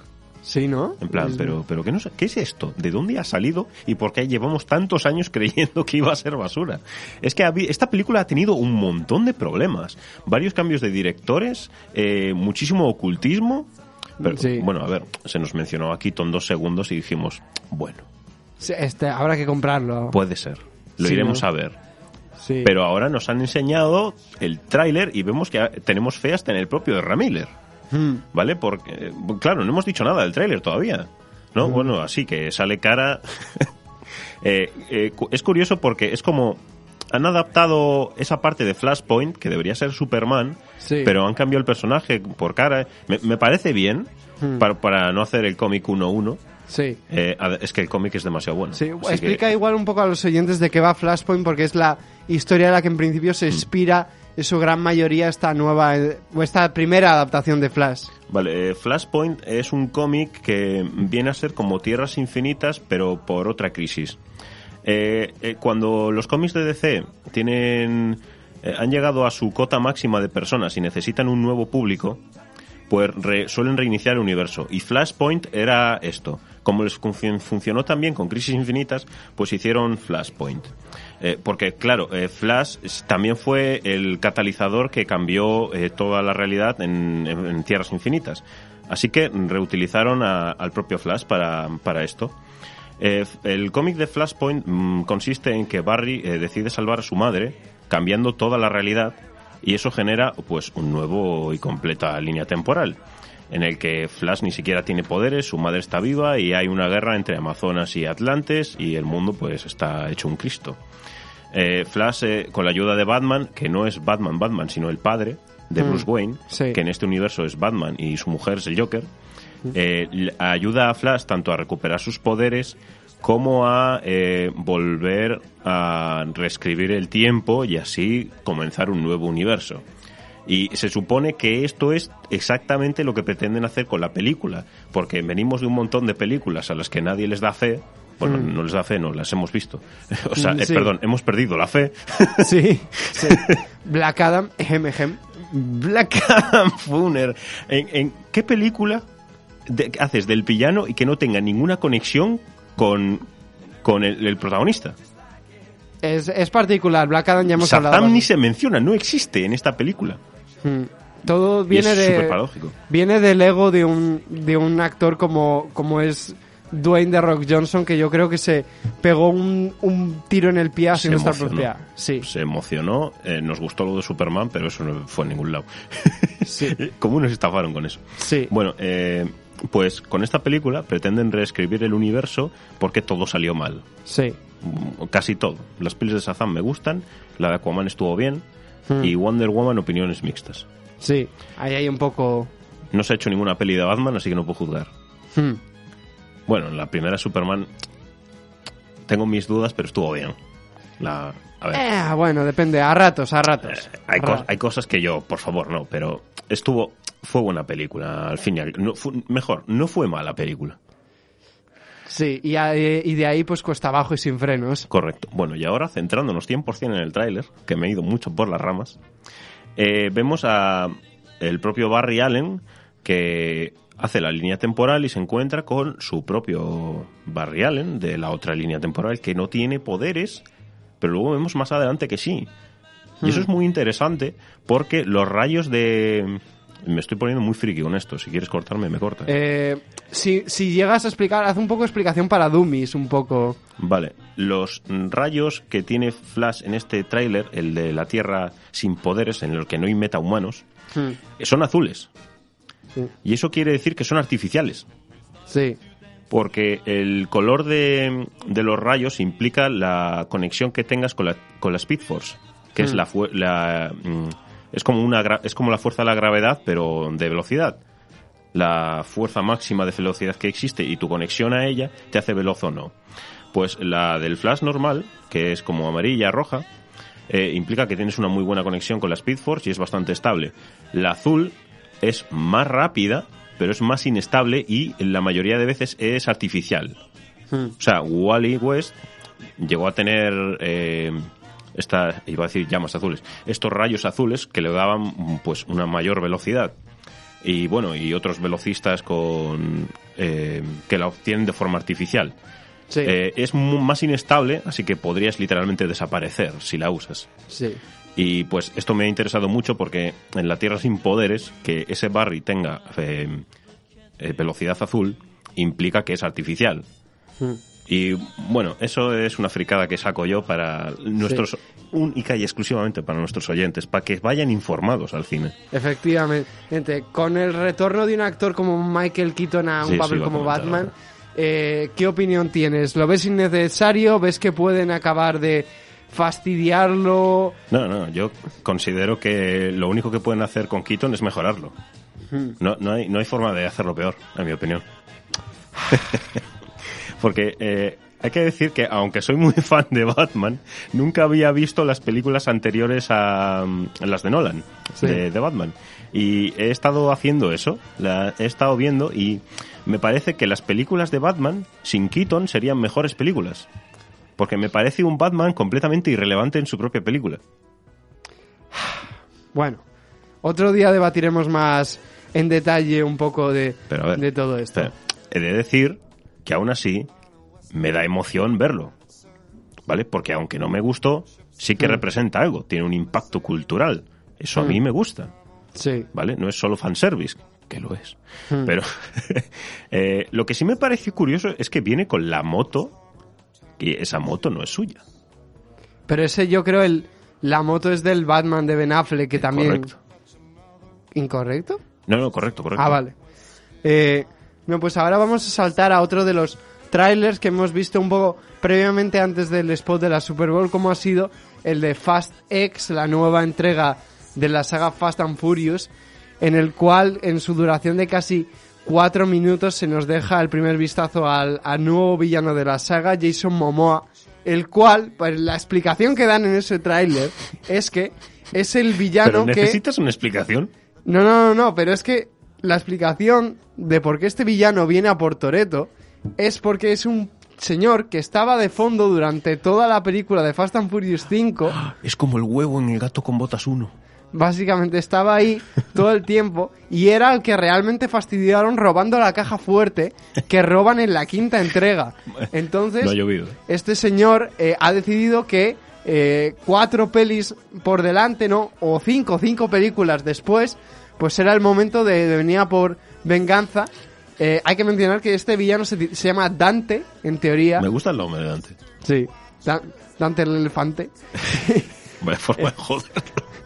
Sí, ¿no? En plan, pero, pero ¿qué, no, ¿qué es esto? ¿De dónde ha salido? ¿Y por qué llevamos tantos años creyendo que iba a ser basura? Es que esta película ha tenido un montón de problemas. Varios cambios de directores, eh, muchísimo ocultismo. Pero, Sí. Bueno, a ver, se nos mencionó a Keaton dos segundos y dijimos, bueno, Sí, Este, habrá que comprarlo. puede ser. Lo Sí, iremos ¿no? a ver. Sí. Pero ahora nos han enseñado el tráiler y vemos que tenemos fe hasta en el propio de Ramiller. Hmm. ¿Vale? Porque, claro, no hemos dicho nada del tráiler todavía. ¿no? Bueno, así que sale cara. Eh, eh, es curioso porque es como. Han adaptado esa parte de Flashpoint, que debería ser Superman, Sí. pero han cambiado el personaje por cara. Me, me parece bien, Hmm. para, para no hacer el cómic 1-1. Sí. Eh, es que el cómic es demasiado bueno. Sí, explica que- igual un poco a los oyentes de qué va Flashpoint porque es la historia a la que en principio se inspira en su gran mayoría esta nueva o esta primera adaptación de Flash. Vale, eh, Flashpoint es un cómic que viene a ser como Tierras Infinitas, pero por otra crisis. Eh, eh, cuando los cómics de DC tienen eh, han llegado a su cota máxima de personas y necesitan un nuevo público, pues re- suelen reiniciar el universo. Y Flashpoint era esto. Como les func- funcionó también con Crisis Infinitas, pues hicieron Flashpoint. Eh, porque, claro, eh, Flash también fue el catalizador que cambió eh, toda la realidad en, Tierras Infinitas. Así que reutilizaron a- al propio Flash para, esto. El cómic de Flashpoint mm, consiste en que Barry decide salvar a su madre, cambiando toda la realidad, y eso genera pues un nuevo y completa línea temporal, en el que Flash ni siquiera tiene poderes, su madre está viva y hay una guerra entre Amazonas y Atlantes y el mundo pues está hecho un Cristo. Eh, Flash, eh, con la ayuda de Batman, que no es Batman Batman, sino el padre de Mm, Bruce Wayne, sí. que en este universo es Batman y su mujer es el Joker, eh, l- ayuda a Flash tanto a recuperar sus poderes como a eh, volver a reescribir el tiempo y así comenzar un nuevo universo. Y se supone que esto es exactamente lo que pretenden hacer con la película, porque venimos de un montón de películas a las que nadie les da fe. Bueno, no les da fe, no, las hemos visto. o sea, eh, perdón, hemos perdido la fe. Sí, sí. Black Adam, ejem, ejem. Black Adam Funner. ¿En, en qué película de- haces del villano y que no tenga ninguna conexión con, con el, el protagonista? Es, es particular, Black Adam ya hemos hablado. Shazam ni se menciona, no existe en esta película. Mm. Todo Y viene es de viene del ego de un de un actor como como es Dwayne The Rock Johnson que yo creo que se pegó un, un tiro en el pie haciendo esta propia. Sí, Se emocionó, eh, nos gustó lo de Superman, pero eso no fue en ningún lado. sí, ¿Cómo nos estafaron con eso? sí. Bueno, eh, pues con esta película pretenden reescribir el universo porque todo salió mal. Sí. Mm, Casi todo. Las pelis de Shazam me gustan, la de Aquaman estuvo bien Hmm. y Wonder Woman opiniones mixtas. Sí, ahí hay un poco... No se ha hecho ninguna peli de Batman, así que no puedo juzgar. Hmm. Bueno, la primera Superman tengo mis dudas, pero estuvo bien. La, a ver, Eh, bueno, depende, a ratos, a ratos. hay, A cos- ra- hay cosas que yo, por favor, no, pero estuvo fue buena película al fin y al no, fue- mejor, no fue mala película. Sí, y, a- y de ahí pues cuesta abajo y sin frenos. Correcto. Bueno, y ahora centrándonos 100% en el tráiler, que me he ido mucho por las ramas, eh, vemos a el propio Barry Allen que hace la línea temporal y se encuentra con su propio Barry Allen de la otra línea temporal que no tiene poderes, pero luego vemos más adelante que sí. Y eso es muy interesante porque los rayos de... Me estoy poniendo muy friki con esto. Si quieres cortarme, me cortas. Eh, si, si llegas a explicar, haz un poco de explicación para Dummies, un poco. Vale, los rayos que tiene Flash en este tráiler, el de la Tierra sin poderes, en el que no hay metahumanos, Hmm. son azules. Sí. Y eso quiere decir que son artificiales. Sí. Porque el color de, de los rayos implica la conexión que tengas con la, con la Speed Force, que es Hmm. la, la mm, es como una es como la fuerza de la gravedad, pero de velocidad. La fuerza máxima de velocidad que existe y tu conexión a ella te hace veloz o no. Pues la del flash normal, que es como amarilla, roja, eh, implica que tienes una muy buena conexión con la Speed Force y es bastante estable. La azul es más rápida, pero es más inestable y la mayoría de veces es artificial. Hmm. O sea, Wally West llegó a tener eh, esta, iba a decir llamas azules, estos rayos azules que le daban mm, pues una mayor velocidad. Y bueno, y otros velocistas con eh, que la obtienen de forma artificial. Sí. Eh, es más inestable, así que podrías literalmente desaparecer si la usas. sí. Y pues esto me ha interesado mucho porque en la Tierra sin poderes, que ese Barry tenga eh, eh, velocidad azul, implica que es artificial. Hmm. Y bueno, eso es una fricada que saco yo para nuestros, única y exclusivamente para nuestros oyentes, para que vayan informados al cine. Efectivamente. Con el retorno de un actor como Michael Keaton a un Sí, papel como comentar Batman. Eh, ¿Qué opinión tienes? ¿Lo ves innecesario? ¿Ves que pueden acabar de fastidiarlo? No, no, yo considero que lo único que pueden hacer con Keaton es mejorarlo. Hmm. No, no, hay, no hay forma de hacerlo peor, en mi opinión. Porque eh, hay que decir que, aunque soy muy fan de Batman, nunca había visto las películas anteriores a, mm, las de Nolan, Sí. de, de Batman. Y he estado haciendo eso, la he estado viendo y me parece que las películas de Batman sin Keaton serían mejores películas. Porque me parece un Batman completamente irrelevante en su propia película. Bueno, otro día debatiremos más en detalle un poco de, Pero a ver, de todo esto. He de decir que aún así me da emoción verlo. ¿Vale? Porque aunque no me gustó, sí que Mm. representa algo, tiene un impacto cultural. Eso a Mm. mí me gusta. Sí. ¿Vale? No es solo fanservice, que lo es. Mm. Pero eh, lo que sí me parece curioso es que viene con la moto, y esa moto no es suya. Pero ese yo creo el la moto es del Batman de Ben Affleck que también Correcto. incorrecto. No, no, correcto, correcto. Ah, vale. Eh, no, pues ahora vamos a saltar a otro de los trailers que hemos visto un poco previamente antes del spot de la Super Bowl, como ha sido el de Fast X, la nueva entrega de la saga Fast and Furious, en el cual en su duración de casi cuatro minutos se nos deja el primer vistazo al, al nuevo villano de la saga, Jason Momoa, el cual, pues la explicación que dan en ese tráiler es que es el villano Pero que... necesitas una explicación. No, no, no, no, pero es que la explicación de por qué este villano viene a por Toreto es porque es un señor que estaba de fondo durante toda la película de Fast and Furious 5. Es como el huevo en el gato con botas 1. Básicamente estaba ahí todo el tiempo y era el que realmente fastidiaron robando la caja fuerte que roban en la quinta entrega. Entonces, No ha llovido. este señor eh, ha decidido que eh, cuatro pelis por delante, ¿no? O cinco, cinco películas después, pues era el momento de, de venir a por venganza. Eh, hay que mencionar que este villano se, se llama Dante, en teoría. Me gusta el nombre de Dante. Sí. Da- Dante el elefante. Vaya forma de joder.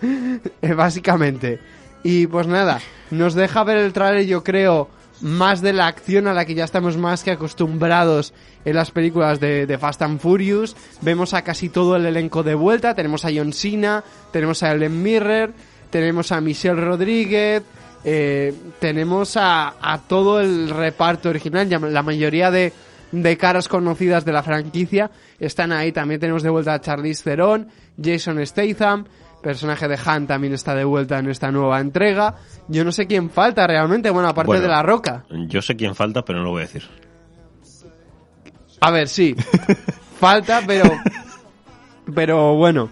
Eh, básicamente. Y pues nada, nos deja ver el trailer, yo creo, más de la acción a la que ya estamos más que acostumbrados en las películas de, de Fast and Furious. Vemos a casi todo el elenco de vuelta. Tenemos a John Cena, tenemos a Ellen Mirror, tenemos a Michelle Rodríguez, eh, tenemos a, a todo el reparto original. La mayoría de, de caras conocidas de la franquicia están ahí. También tenemos de vuelta a Charlize Theron, Jason Statham, personaje de Han también está de vuelta en esta nueva entrega. Yo no sé quién falta realmente, bueno, aparte Bueno. de La Roca. Yo sé quién falta, pero no lo voy a decir. A ver, sí. falta, pero... Pero bueno,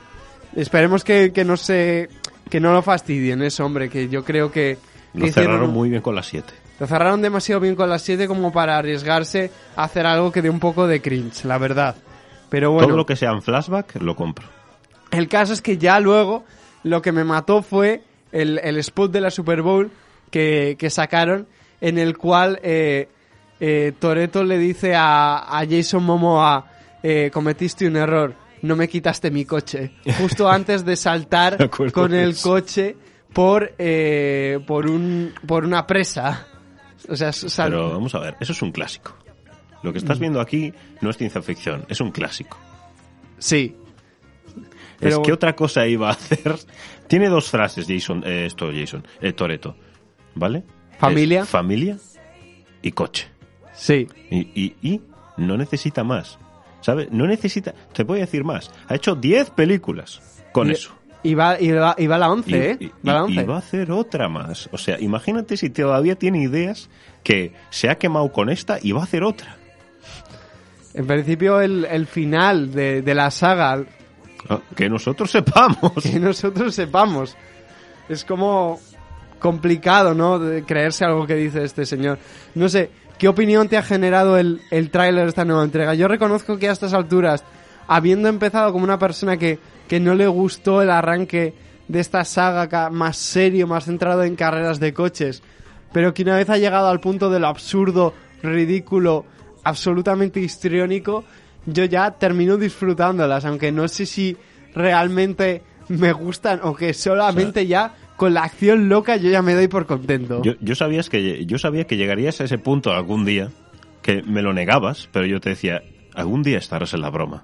esperemos que, que no se... Que no lo fastidien eso, hombre, que yo creo que... Lo cerraron muy bien con las 7. Lo cerraron demasiado bien con las 7 como para arriesgarse a hacer algo que dé un poco de cringe, la verdad. Pero bueno, Todo lo que sea en flashback lo compro. el caso es que ya luego lo que me mató fue el, el spot de la Super Bowl que, que sacaron en el cual eh, eh, Toreto le dice a, a Jason Momoa eh, cometiste un error, no me quitaste mi coche. Justo antes de saltar con el coche por, eh, por, un, por una presa. O sea, sal- Pero vamos a ver, eso es un clásico. Lo que estás Mm. viendo aquí no es ciencia ficción, es un clásico. Sí. es que otra cosa iba a hacer. Tiene dos frases, Jason, eh, esto, Jason, eh, Toreto, ¿vale? Familia. Es familia y coche. Sí. Y, y, y no necesita más. ¿Sabes? No necesita. Te voy a decir más. Ha hecho 10 películas con Y- eso. Y va, y va, y va la 11, Y, ¿eh? y- Va la y- 11. y va a hacer otra más. O sea, imagínate si todavía tiene ideas que se ha quemado con esta y va a hacer otra. En principio, el, el final de, de la saga, Ah, Que nosotros sepamos. que nosotros sepamos, es como complicado, ¿no? De creerse algo que dice este señor. No sé, ¿qué opinión te ha generado el, el tráiler de esta nueva entrega? Yo reconozco que a estas alturas, habiendo empezado como una persona que, que no le gustó el arranque de esta saga más serio, más centrado en carreras de coches, pero que una vez ha llegado al punto de lo absurdo, ridículo, absolutamente histriónico, yo ya termino disfrutándolas, aunque no sé si realmente me gustan o que solamente ya con la acción loca yo ya me doy por contento. Yo, yo, sabías que, yo sabía que llegarías a ese punto algún día, que me lo negabas, pero yo te decía, algún día estarás en la broma.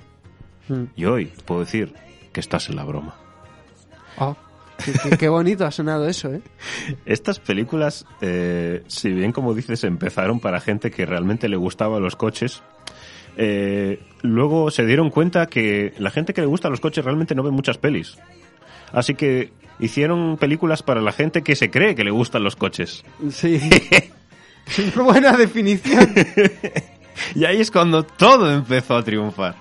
Mm. Y hoy puedo decir que estás en la broma. Oh, qué, qué- qué bonito ha sonado eso, ¿eh? Estas películas, eh, si bien como dices, empezaron para gente que realmente le gustaban los coches, eh, luego se dieron cuenta que la gente que le gusta los coches realmente no ve muchas pelis. Así que hicieron películas para la gente que se cree que le gustan los coches. Sí. Buena definición. Y ahí es cuando todo empezó a triunfar.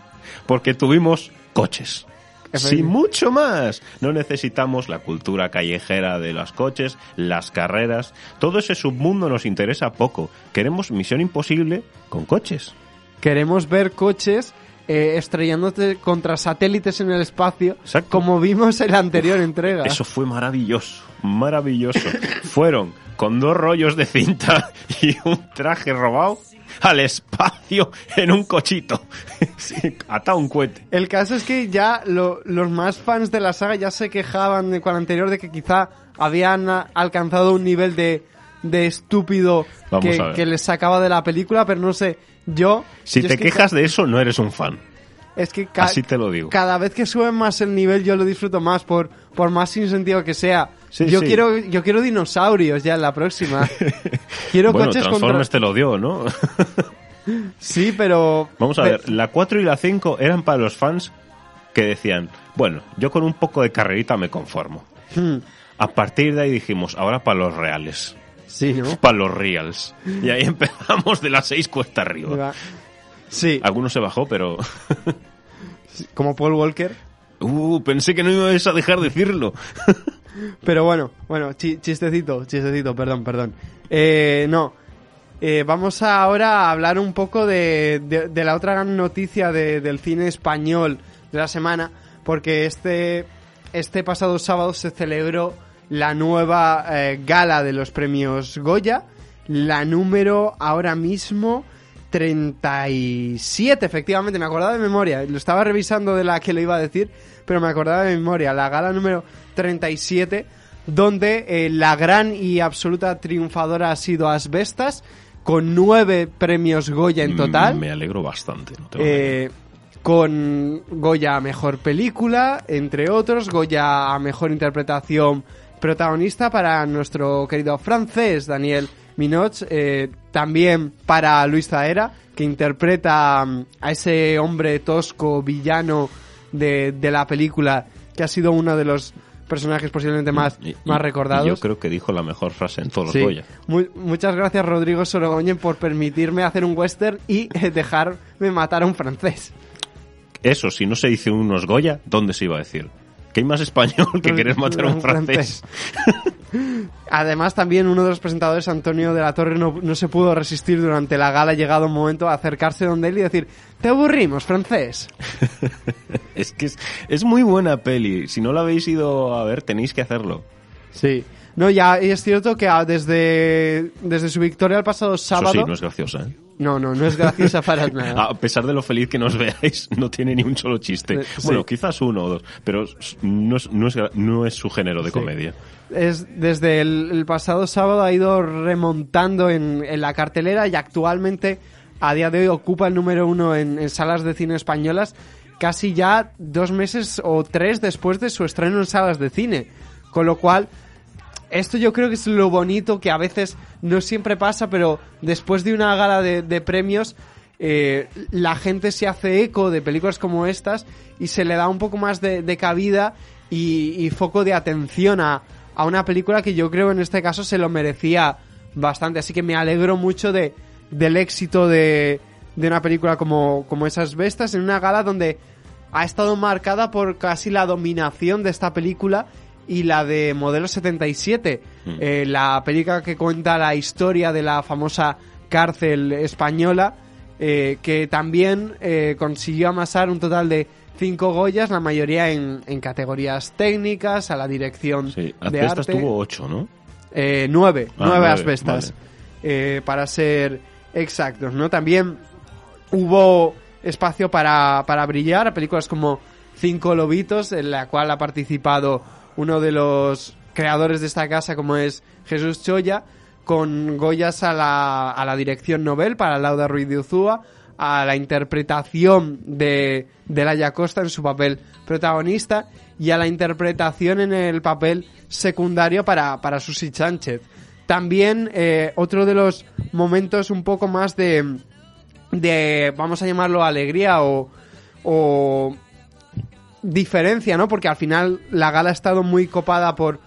Porque tuvimos coches. Sin mucho más. No necesitamos la cultura callejera de los coches, las carreras. Todo ese submundo nos interesa poco. Queremos Misión Imposible con coches. Queremos ver coches eh, estrellándote contra satélites en el espacio, Exacto. como vimos en la anterior entrega. Eso fue maravilloso, maravilloso. Fueron con dos rollos de cinta y un traje robado al espacio en un cochito. Sí, un cohete. El caso es que ya lo- los más fans de la saga ya se quejaban de, con la anterior de que quizá habían alcanzado un nivel de, de estúpido que les sacaba de la película, pero no sé, yo... Si yo te es que quejas de eso, no eres un fan. Es que Así te lo digo. cada vez que suben más el nivel yo lo disfruto más, por, por más sin sentido que sea. Sí, yo, sí. Quiero, yo quiero dinosaurios ya en la próxima. quiero bueno, coches contra... Transformers te lo dio, ¿no? Sí, pero... Vamos a ver, la 4 y la 5 eran para los fans que decían, bueno, yo con un poco de carrerita me conformo. Hmm, A partir de ahí dijimos, ahora para los reales, Sí, ¿no? para los reals. Y ahí empezamos de las 6 cuesta arriba. Sí, Alguno se bajó, pero... como Paul Walker. Uh, pensé que no ibas a dejar de decirlo. Pero bueno, bueno, chi- chistecito, chistecito, perdón, perdón. Eh, no, Eh, vamos ahora a hablar un poco de, de- de la otra gran noticia de- del cine español de la semana, porque este, este pasado sábado se celebró la nueva eh, gala de los premios Goya, la número ahora mismo 37, efectivamente, me acordaba de memoria, lo estaba revisando de la que lo iba a decir, pero me acordaba de memoria, la gala número 37, donde eh, la gran y absoluta triunfadora ha sido Asbestas, con nueve premios Goya en total. Mm, Me alegro bastante. no Eh, con Goya a Mejor Película, entre otros, Goya a Mejor Interpretación Protagonista para nuestro querido francés Daniel Minoch, eh, también para Luis Zaera, que interpreta mm, a ese hombre tosco villano de, de la película, que ha sido uno de los personajes posiblemente más, Y- y- más y recordados. Yo creo que dijo la mejor frase en todos Sí. los Goya. Mu- muchas gracias Rodrigo Sorogoyen por permitirme hacer un western y eh, dejarme matar a un francés. Eso, si no se dice unos Goya, ¿dónde se iba a decir? Que hay más español que querer matar a un francés. Además también uno de los presentadores, Antonio de la Torre, no, no se pudo resistir durante la gala, llegado un momento a acercarse donde él y decir, te aburrimos, francés. Es que es, es muy buena peli. Si no la habéis ido a ver, tenéis que hacerlo. Sí. No, ya es cierto que ah, desde, desde su victoria el pasado sábado... Eso sí, no es graciosa, ¿eh? No, no, no es graciosa para nada. A pesar de lo feliz que nos veáis, no tiene ni un solo chiste. Eh, sí. Bueno, quizás uno o dos, pero no es, no es, no es su género de Sí. comedia. es desde el, el pasado sábado ha ido remontando en, en la cartelera y actualmente a día de hoy ocupa el número uno en, en salas de cine españolas casi ya dos meses o tres después de su estreno en salas de cine. Con lo cual, esto yo creo que es lo bonito que a veces no siempre pasa, pero después de una gala de, premios, eh, la gente se hace eco de películas como estas y se le da un poco más de, cabida y, y foco de atención a, a una película que yo creo en este caso se lo merecía bastante. Así que me alegro mucho de, del éxito de, de una película como, como esas bestas en una gala donde ha estado marcada por casi la dominación de esta película y la de Modelo 77, eh, la película que cuenta la historia de la famosa cárcel española, eh, que también eh, consiguió amasar un total de cinco Goyas, la mayoría en, en categorías técnicas, a la dirección Sí, de arte. tuvo ocho, ¿no? Eh, nueve, Ah, nueve nueve, asbestas. vale. Eh, para ser exactos, ¿no? También hubo espacio para, para brillar a películas como Cinco Lobitos, en la cual ha participado uno de los creadores de esta casa, como es Jesús Choya. con Goyas a la, a la dirección Nobel para Lauda Ruiz de Uzúa, a la interpretación de, de Laia Costa en su papel protagonista y a la interpretación en el papel secundario para, para Susi Sánchez. También eh, otro de los momentos un poco más de, de vamos a llamarlo alegría o, o diferencia, ¿no? Porque al final la gala ha estado muy copada por...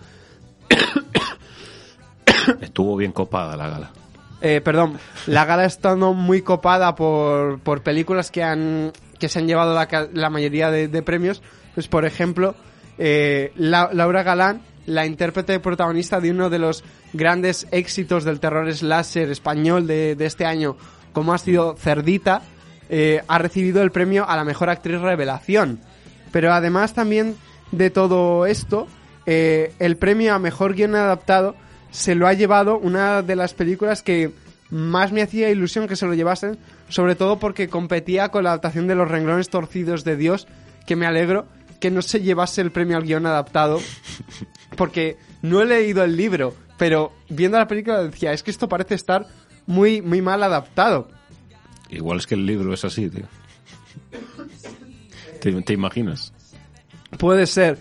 Estuvo bien copada la gala. Eh, perdón, la gala ha estado muy copada por, por películas que han que se han llevado la, mayoría de, de premios. Pues, por ejemplo, eh, La- Laura Galán, la intérprete protagonista de uno de los grandes éxitos del terror slasher español de, de este año, como ha sido Cerdita, eh, ha recibido el premio a la mejor actriz revelación. Pero además también de todo esto, eh, el premio a mejor guion adaptado se lo ha llevado una de las películas que más me hacía ilusión que se lo llevasen, sobre todo porque competía con la adaptación de Los renglones torcidos de Dios, que me alegro que no se llevase el premio al guion adaptado, porque no he leído el libro, pero viendo la película decía, es que esto parece estar muy, muy mal adaptado. Igual es que el libro es así, tío. ¿Te, te imaginas? Puede ser.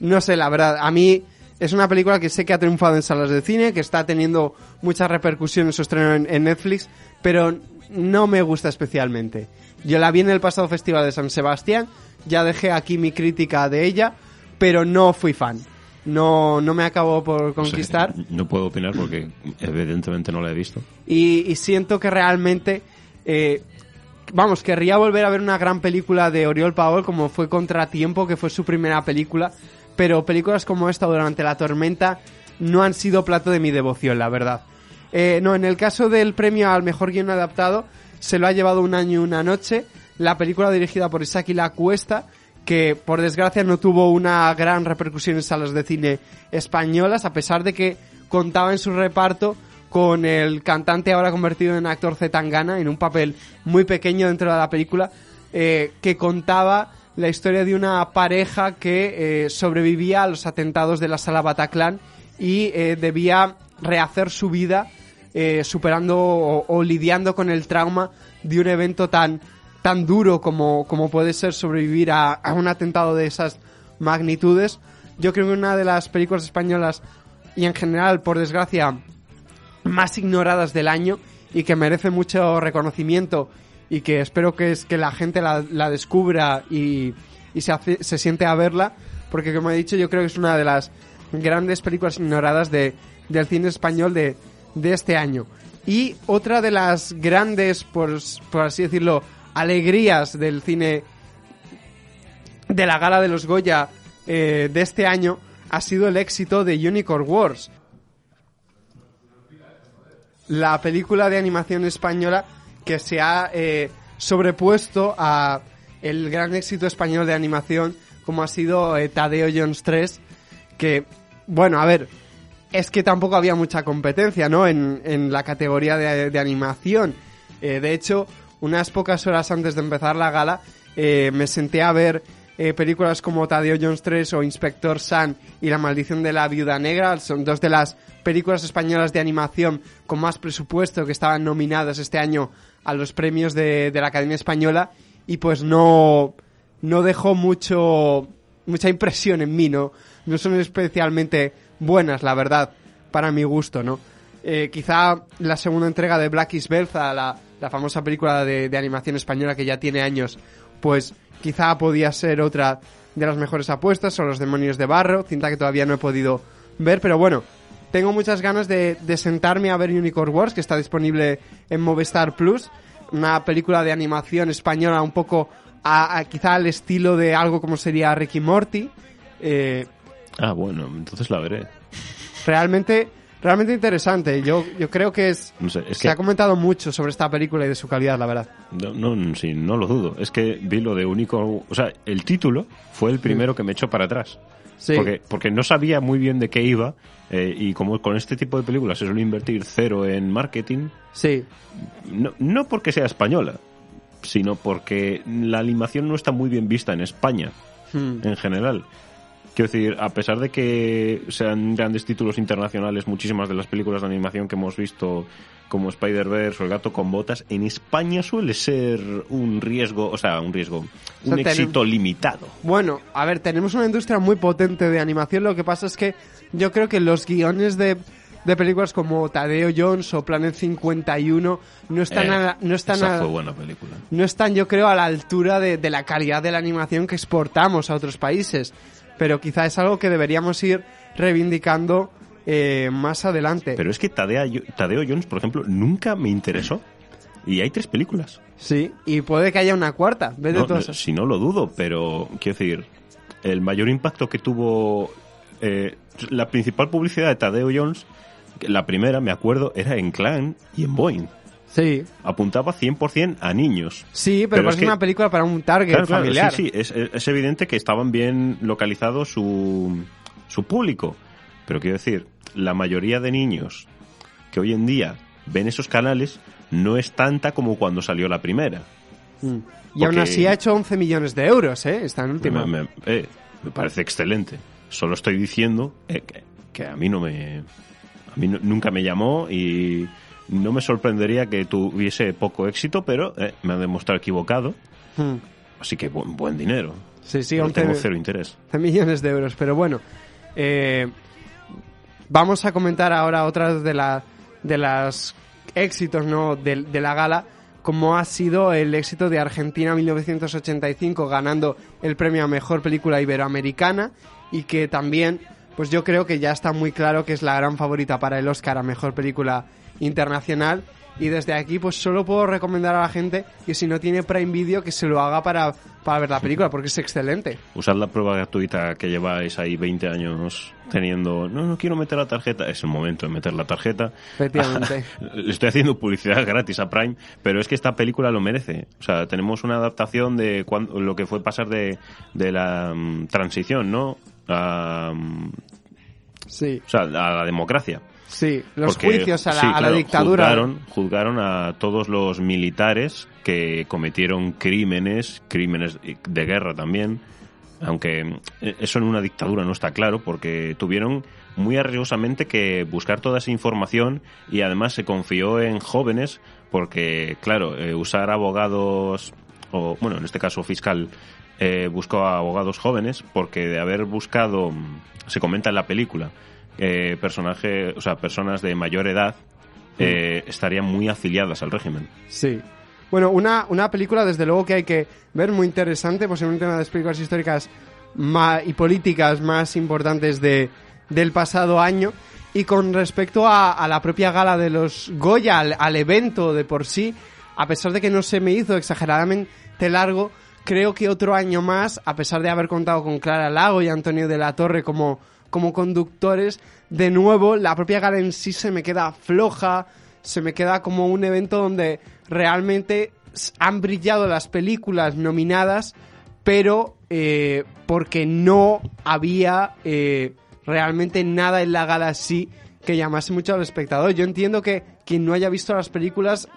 No sé, la verdad. A mí es una película que sé que ha triunfado en salas de cine, que está teniendo mucha repercusión en su estreno en, en Netflix, pero no me gusta especialmente. Yo la vi en el pasado Festival de San Sebastián, ya dejé aquí mi crítica de ella, pero no fui fan. No, no me acabó por O sea, conquistar. no puedo opinar porque evidentemente no la he visto. y, y siento que realmente eh, vamos querría volver a ver una gran película de Oriol Paul como fue Contratiempo que fue su primera película pero películas como esta durante la tormenta no han sido plato de mi devoción la verdad. Eh, no en el caso del premio al mejor guion adaptado se lo ha llevado un año y una noche la película dirigida por Isaki La Cuesta que por desgracia no tuvo una gran repercusión en salas de cine españolas a pesar de que contaba en su reparto con el cantante ahora convertido en actor Zetangana en un papel muy pequeño dentro de la película eh, que contaba la historia de una pareja que eh, sobrevivía a los atentados de la sala Bataclan y eh, debía rehacer su vida superando o, o lidiando con el trauma de un evento tan tan duro como, como puede ser sobrevivir a, a un atentado de esas magnitudes. Yo creo que una de las películas españolas y en general, por desgracia, más ignoradas del año y que merece mucho reconocimiento y que espero que es que la gente la, la descubra y, y se, se siente a verla porque como he dicho yo creo que es una de las grandes películas ignoradas de, del cine español de, de este año. Y otra de las grandes por, por así decirlo alegrías del cine de la gala de los Goya eh, de este año ha sido el éxito de Unicorn Wars la película de animación española que se ha eh, sobrepuesto a el gran éxito español de animación como ha sido eh, Tadeo Jones 3 que bueno a ver es que tampoco había mucha competencia no en, en la categoría de, de animación. Eh, de hecho unas pocas horas antes de empezar la gala eh, me senté a ver eh, películas como Tadeo Jones 3 o Inspector Sun y La maldición de la viuda negra son dos de las películas españolas de animación con más presupuesto que estaban nominadas este año a los premios de, la Academia Española y pues no no dejó mucho mucha impresión en mí no no son especialmente buenas la verdad para mi gusto no Eh, quizá la segunda entrega de Black is Belza la, la famosa película de, de animación española que ya tiene años pues quizá podía ser otra de las mejores apuestas o Los demonios de barro, cinta que todavía no he podido ver, pero bueno, tengo muchas ganas de, de sentarme a ver Unicorn Wars, que está disponible en Movistar Plus, una película de animación española un poco a, a- quizá al estilo de algo como sería Ricky Morty. Eh, Ah, bueno, entonces la veré. realmente, realmente interesante. Yo, yo creo que es, No sé, es se que ha comentado mucho sobre esta película y de su calidad, la verdad. no, no, sí, no lo dudo. Es que vi lo de único, o sea, el título fue el primero que me echó para atrás. Sí. Porque, porque no sabía muy bien de qué iba eh, y como con este tipo de películas se suele invertir cero en marketing, Sí, no, no porque sea española, sino porque la animación no está muy bien vista en España Hmm. en general. Quiero decir, a pesar de que sean grandes títulos internacionales, muchísimas de las películas de animación que hemos visto, como Spider-Verse o El gato con botas, en España suele ser un riesgo, o sea, un riesgo, un éxito limitado. Bueno, a ver, tenemos una industria muy potente de animación, lo que pasa es que yo creo que los guiones de de películas como Tadeo Jones o Planet 51 no están Eh, no están esa a- fue buena película. no están yo creo a la altura de, de la calidad de la animación que exportamos a otros países pero quizá es algo que deberíamos ir reivindicando eh, más adelante Pero es que Tadea- Tadeo Jones, por ejemplo, nunca me interesó. Y hay tres películas. sí y puede que haya una cuarta vete No, no, si no lo dudo, pero quiero decir, el mayor impacto que tuvo eh, la principal publicidad de Tadeo Jones, la primera, me acuerdo, era en Clan y en Boeing. Sí Apuntaba 100% a niños. sí pero, Pero es parece que- una película para un target Claro, claro, familiar sí, sí, es, es evidente que estaban bien localizados su, su público. Pero quiero decir, la mayoría de niños que hoy en día ven esos canales no es tanta como cuando salió la primera. Mm. y aún Porque- así ha hecho 11 millones de euros eh esta última Me, me- eh, me parece excelente. Solo estoy diciendo eh, que, que a mí no me. A mí no- nunca me llamó y no me sorprendería que tuviese poco éxito, pero eh, me ha demostrado equivocado. Mm. Así que buen, buen dinero. sí sí 11 tengo cero interés. 11 millones de euros. Pero bueno, eh, vamos a comentar ahora otras de, la, de las éxitos ¿no? de, de la gala, como ha sido el éxito de Argentina 1985 ganando el premio a Mejor Película Iberoamericana y que también, pues yo creo que ya está muy claro que es la gran favorita para el Oscar a Mejor Película Internacional. Y desde aquí, pues solo puedo recomendar a la gente que si no tiene Prime Video, que se lo haga para, para ver la película, porque es excelente. Usad la prueba gratuita que lleváis ahí 20 años teniendo. No, no quiero meter la tarjeta. Es el momento de meter la tarjeta. Efectivamente. Le estoy haciendo publicidad gratis a Prime, pero es que esta película lo merece. O sea, tenemos una adaptación de cuan- lo que fue pasar de, de la mm, transición, ¿no? A, Sí, o sea, a la democracia. sí. Los Porque, juicios a la, sí, a la claro, dictadura. Juzgaron, juzgaron a todos los militares que cometieron crímenes, crímenes de guerra también, aunque eh, eso en una dictadura no está claro, porque tuvieron muy arriesgosamente que buscar toda esa información y además se confió en jóvenes, porque, claro, eh, usar abogados, o bueno, en este caso fiscal, eh, buscó a abogados jóvenes, porque de haber buscado, mm, se comenta en la película, eh, personaje, o sea, personas de mayor edad eh, estarían muy afiliadas al régimen. Sí. Bueno, una, una película desde luego que hay que ver muy interesante, posiblemente una de las películas históricas ma- y políticas más importantes de, del pasado año. Y con respecto a, a la propia gala de los Goya, al, al evento de por sí, a pesar de que no se me hizo exageradamente largo, creo que otro año más, a pesar de haber contado con Clara Lago y Antonio de la Torre como, como conductores, de nuevo la propia gala en sí se me queda floja, se me queda como un evento donde realmente han brillado las películas nominadas, pero eh, porque no había eh, realmente nada en la gala así que llamase mucho al espectador. Yo entiendo que quien no haya visto las películas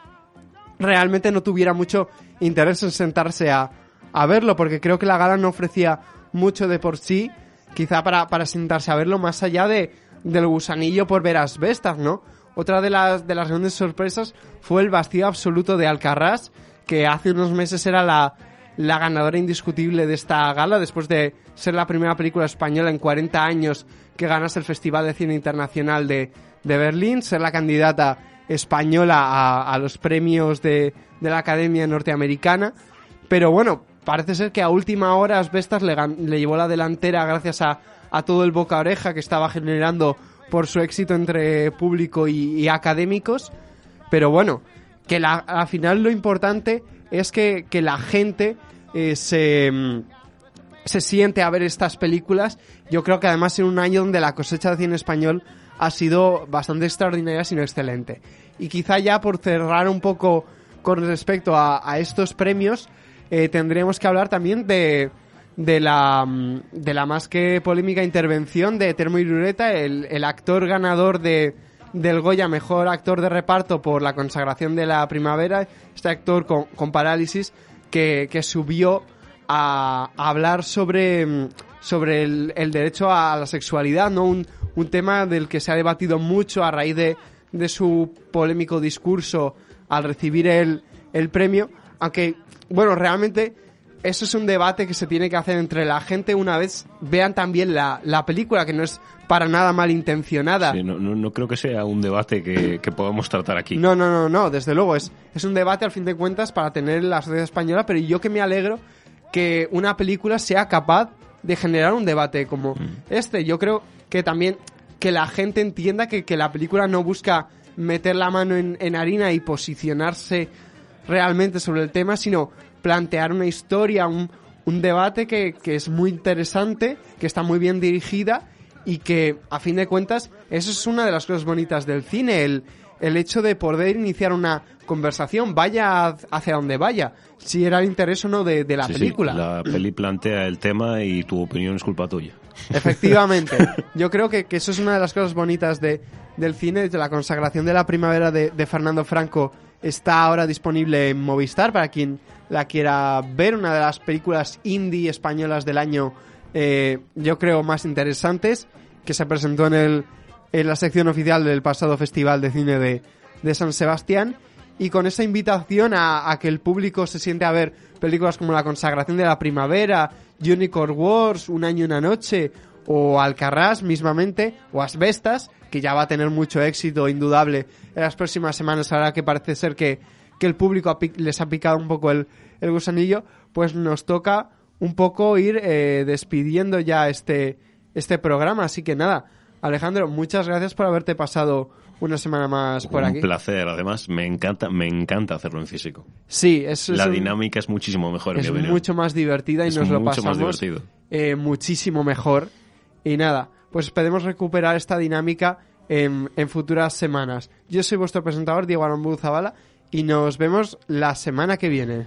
realmente no tuviera mucho interés en sentarse a, a verlo, porque creo que la gala no ofrecía mucho de por sí, quizá para, para sentarse a verlo, más allá de, del gusanillo por ver asbestas, ¿no? Otra de las, de las grandes sorpresas fue el vacío absoluto de Alcarrás, que hace unos meses era la, la ganadora indiscutible de esta gala, después de ser la primera película española en 40 años que ganase el Festival de Cine Internacional de, de Berlín, ser la candidata española a, a los premios de, de la Academia Norteamericana. Pero bueno, parece ser que a última hora Asbestas le, le llevó la delantera gracias a, a todo el boca oreja que estaba generando por su éxito entre público y, y académicos. Pero bueno, que la, al final lo importante es que, que la gente eh, se, mm, se siente a ver estas películas. Yo creo que además en un año donde la cosecha de cine español ha sido bastante extraordinaria, sino excelente. Y quizá ya por cerrar un poco con respecto a, a estos premios, eh, tendremos que hablar también de, de, la, mm, de la más que polémica intervención de Termo Irureta, el, el actor ganador de, del Goya Mejor Actor de Reparto por la consagración de la primavera, este actor con, con parálisis que, que subió a, hablar sobre, mm, sobre el, el derecho a la sexualidad, ¿no? Un, un tema del que se ha debatido mucho a raíz de, de su polémico discurso al recibir el, el premio, aunque, bueno, realmente eso es un debate que se tiene que hacer entre la gente una vez vean también la, la película, que no es para nada malintencionada. Sí, no, no, no creo que sea un debate que, que podamos tratar aquí. No, no, no, no, desde luego, es, es un debate al fin de cuentas para tener la sociedad española, pero yo que me alegro que una película sea capaz de generar un debate como este. Yo creo que también que la gente entienda que, que la película no busca meter la mano en, en harina y posicionarse realmente sobre el tema, sino plantear una historia, un, un debate que, que es muy interesante, que está muy bien dirigida y que, a fin de cuentas, eso es una de las cosas bonitas del cine, el, el hecho de poder iniciar una conversación, vaya hacia donde vaya, si era el interés o no de, de la Sí, sí, película. la peli plantea el tema y tu opinión es culpa tuya. Efectivamente. Yo creo que, que eso es una de las cosas bonitas de, del cine, de la consagración de la primavera de, de Fernando Franco. Está ahora disponible en Movistar para quien la quiera ver, una de las películas indie españolas del año, eh, yo creo, más interesantes, que se presentó en, el, en la sección oficial del pasado Festival de Cine de, de San Sebastián. Y con esa invitación a, que el público se siente a ver películas como La consagración de la primavera, Unicorn Wars, Un año y una noche, o Alcarrás mismamente, o Asbestas, que ya va a tener mucho éxito indudable en las próximas semanas, ahora que parece ser que, que el público ha les ha picado un poco el, el gusanillo, pues nos toca un poco ir eh, despidiendo ya este, este programa. Así que nada, Alejandro, muchas gracias por haberte pasado una semana más por un aquí. placer, además, me encanta, me encanta hacerlo en físico. Sí, es, es la un- dinámica es muchísimo mejor, en es mi mucho más divertida y Es nos lo pasamos eh, muchísimo mejor. Y nada, pues esperemos recuperar esta dinámica en, futuras semanas. Yo soy vuestro presentador, Diego Aramburu Zavala, y nos vemos la semana que viene.